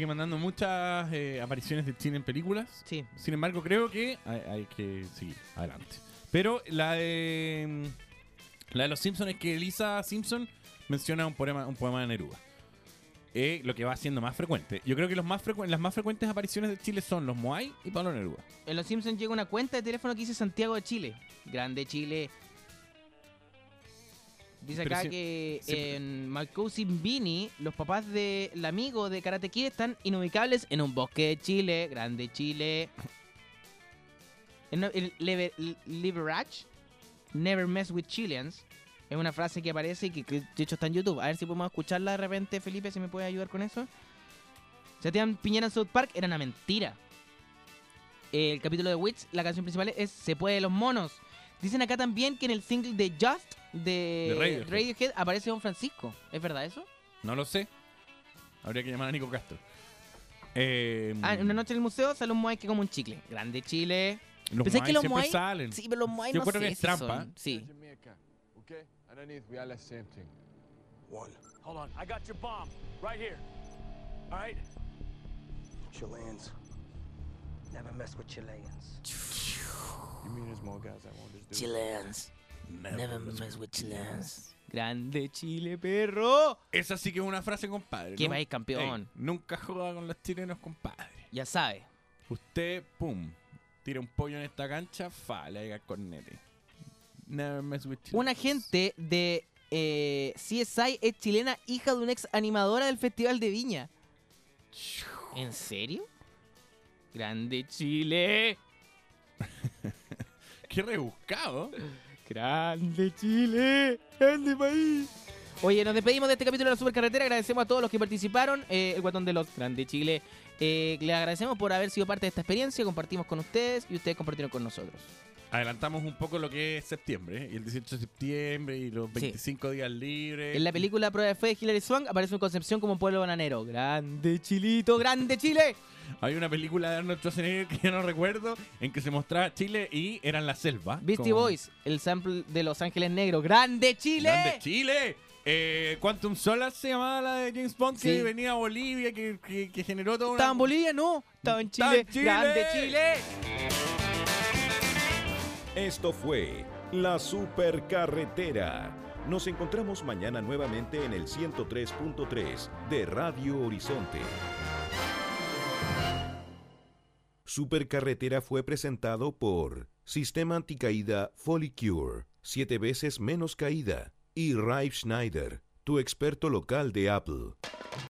sigue mandando muchas eh, apariciones de Chile en películas. Sí. Sin embargo, creo que hay, hay que seguir adelante. Pero la de mm, la de los Simpsons es que Elisa Simpson menciona un poema, un poema de Neruda. Eh, lo que va siendo más frecuente. Yo creo que los más frecu- las más frecuentes apariciones de Chile son los Moai y Pablo Neruda. En Los Simpsons llega una cuenta de teléfono que dice Santiago de Chile. Grande Chile. Dice acá si- que si- en My Cousin Vinny, los papás del amigo de Karate Kid están inubicables en un bosque de Chile. Grande Chile. En el Lever- Leverage, Never Mess with Chileans. Es una frase que aparece y que, que de hecho está en YouTube. A ver si podemos escucharla de repente, Felipe, si me puede ayudar con eso. Sebastián Piñera en South Park era una mentira. El capítulo de Wits, la canción principal es Se puede los monos. Dicen acá también que en el single de Just de, De Radiohead. Radiohead aparece Don Francisco. ¿Es verdad eso? No lo sé. Habría que llamar a Nico Castro. Eh, Ah, en una noche en el museo sale un Moai que como un chicle. Grande Chile. Los Pensé Moai que los siempre Moai- salen. Sí, pero los Moai Yo no sé que es si trampa. son- Sí. Okay? Underneath, we all have same thing. One. Hold on, I got your bomb right here. All right. Chileans. Never mess with Chileans. You mean there's more guys that want this dude? Chileans. Never mess with Chileans. Grande Chile, perro. Esa sí que es una frase, compadre. Qué Nu- país campeón. Ey, nunca joda con los chilenos, compadre. Ya sabe. Usted, pum, tira un pollo en esta cancha, fa, le haga cornete. Never mess with Chile. Una agente de eh, CSI es chilena, hija de una ex animadora del Festival de Viña. ¿En serio? Grande Chile. (laughs) Qué rebuscado. Grande Chile. Grande país. Oye, nos despedimos de este capítulo de la Supercarretera. Agradecemos a todos los que participaron. Eh, el guatón de los Grande Chile. Eh, le agradecemos por haber sido parte de esta experiencia. Compartimos con ustedes y ustedes compartieron con nosotros. Adelantamos un poco lo que es septiembre, ¿eh? y el 18 de septiembre, y los 25 días libres. En la película Prueba de Fe de Hilary Swank aparece una Concepción como pueblo bananero. Grande Chilito, grande Chile. Hay una película de Arnold Schwarzenegger que yo no recuerdo, en que se mostraba Chile y eran la selva. Beastie como- Boys, el sample de Los Ángeles Negros. ¡Grande Chile! ¡Grande Chile! Eh, Quantum Solace se llamaba la de James Bond, que venía a Bolivia, que, que- que generó todo una... ¿Estaba en Bolivia? No. Estaba en Chile. Estaba en Chile. ¡Grande Chile! Esto fue La Supercarretera. Nos encontramos mañana nuevamente en el 103.3 de Radio Horizonte. Supercarretera fue presentado por Sistema Anticaída Folicure, siete veces menos caída, y Rive Schneider, tu experto local de Apple.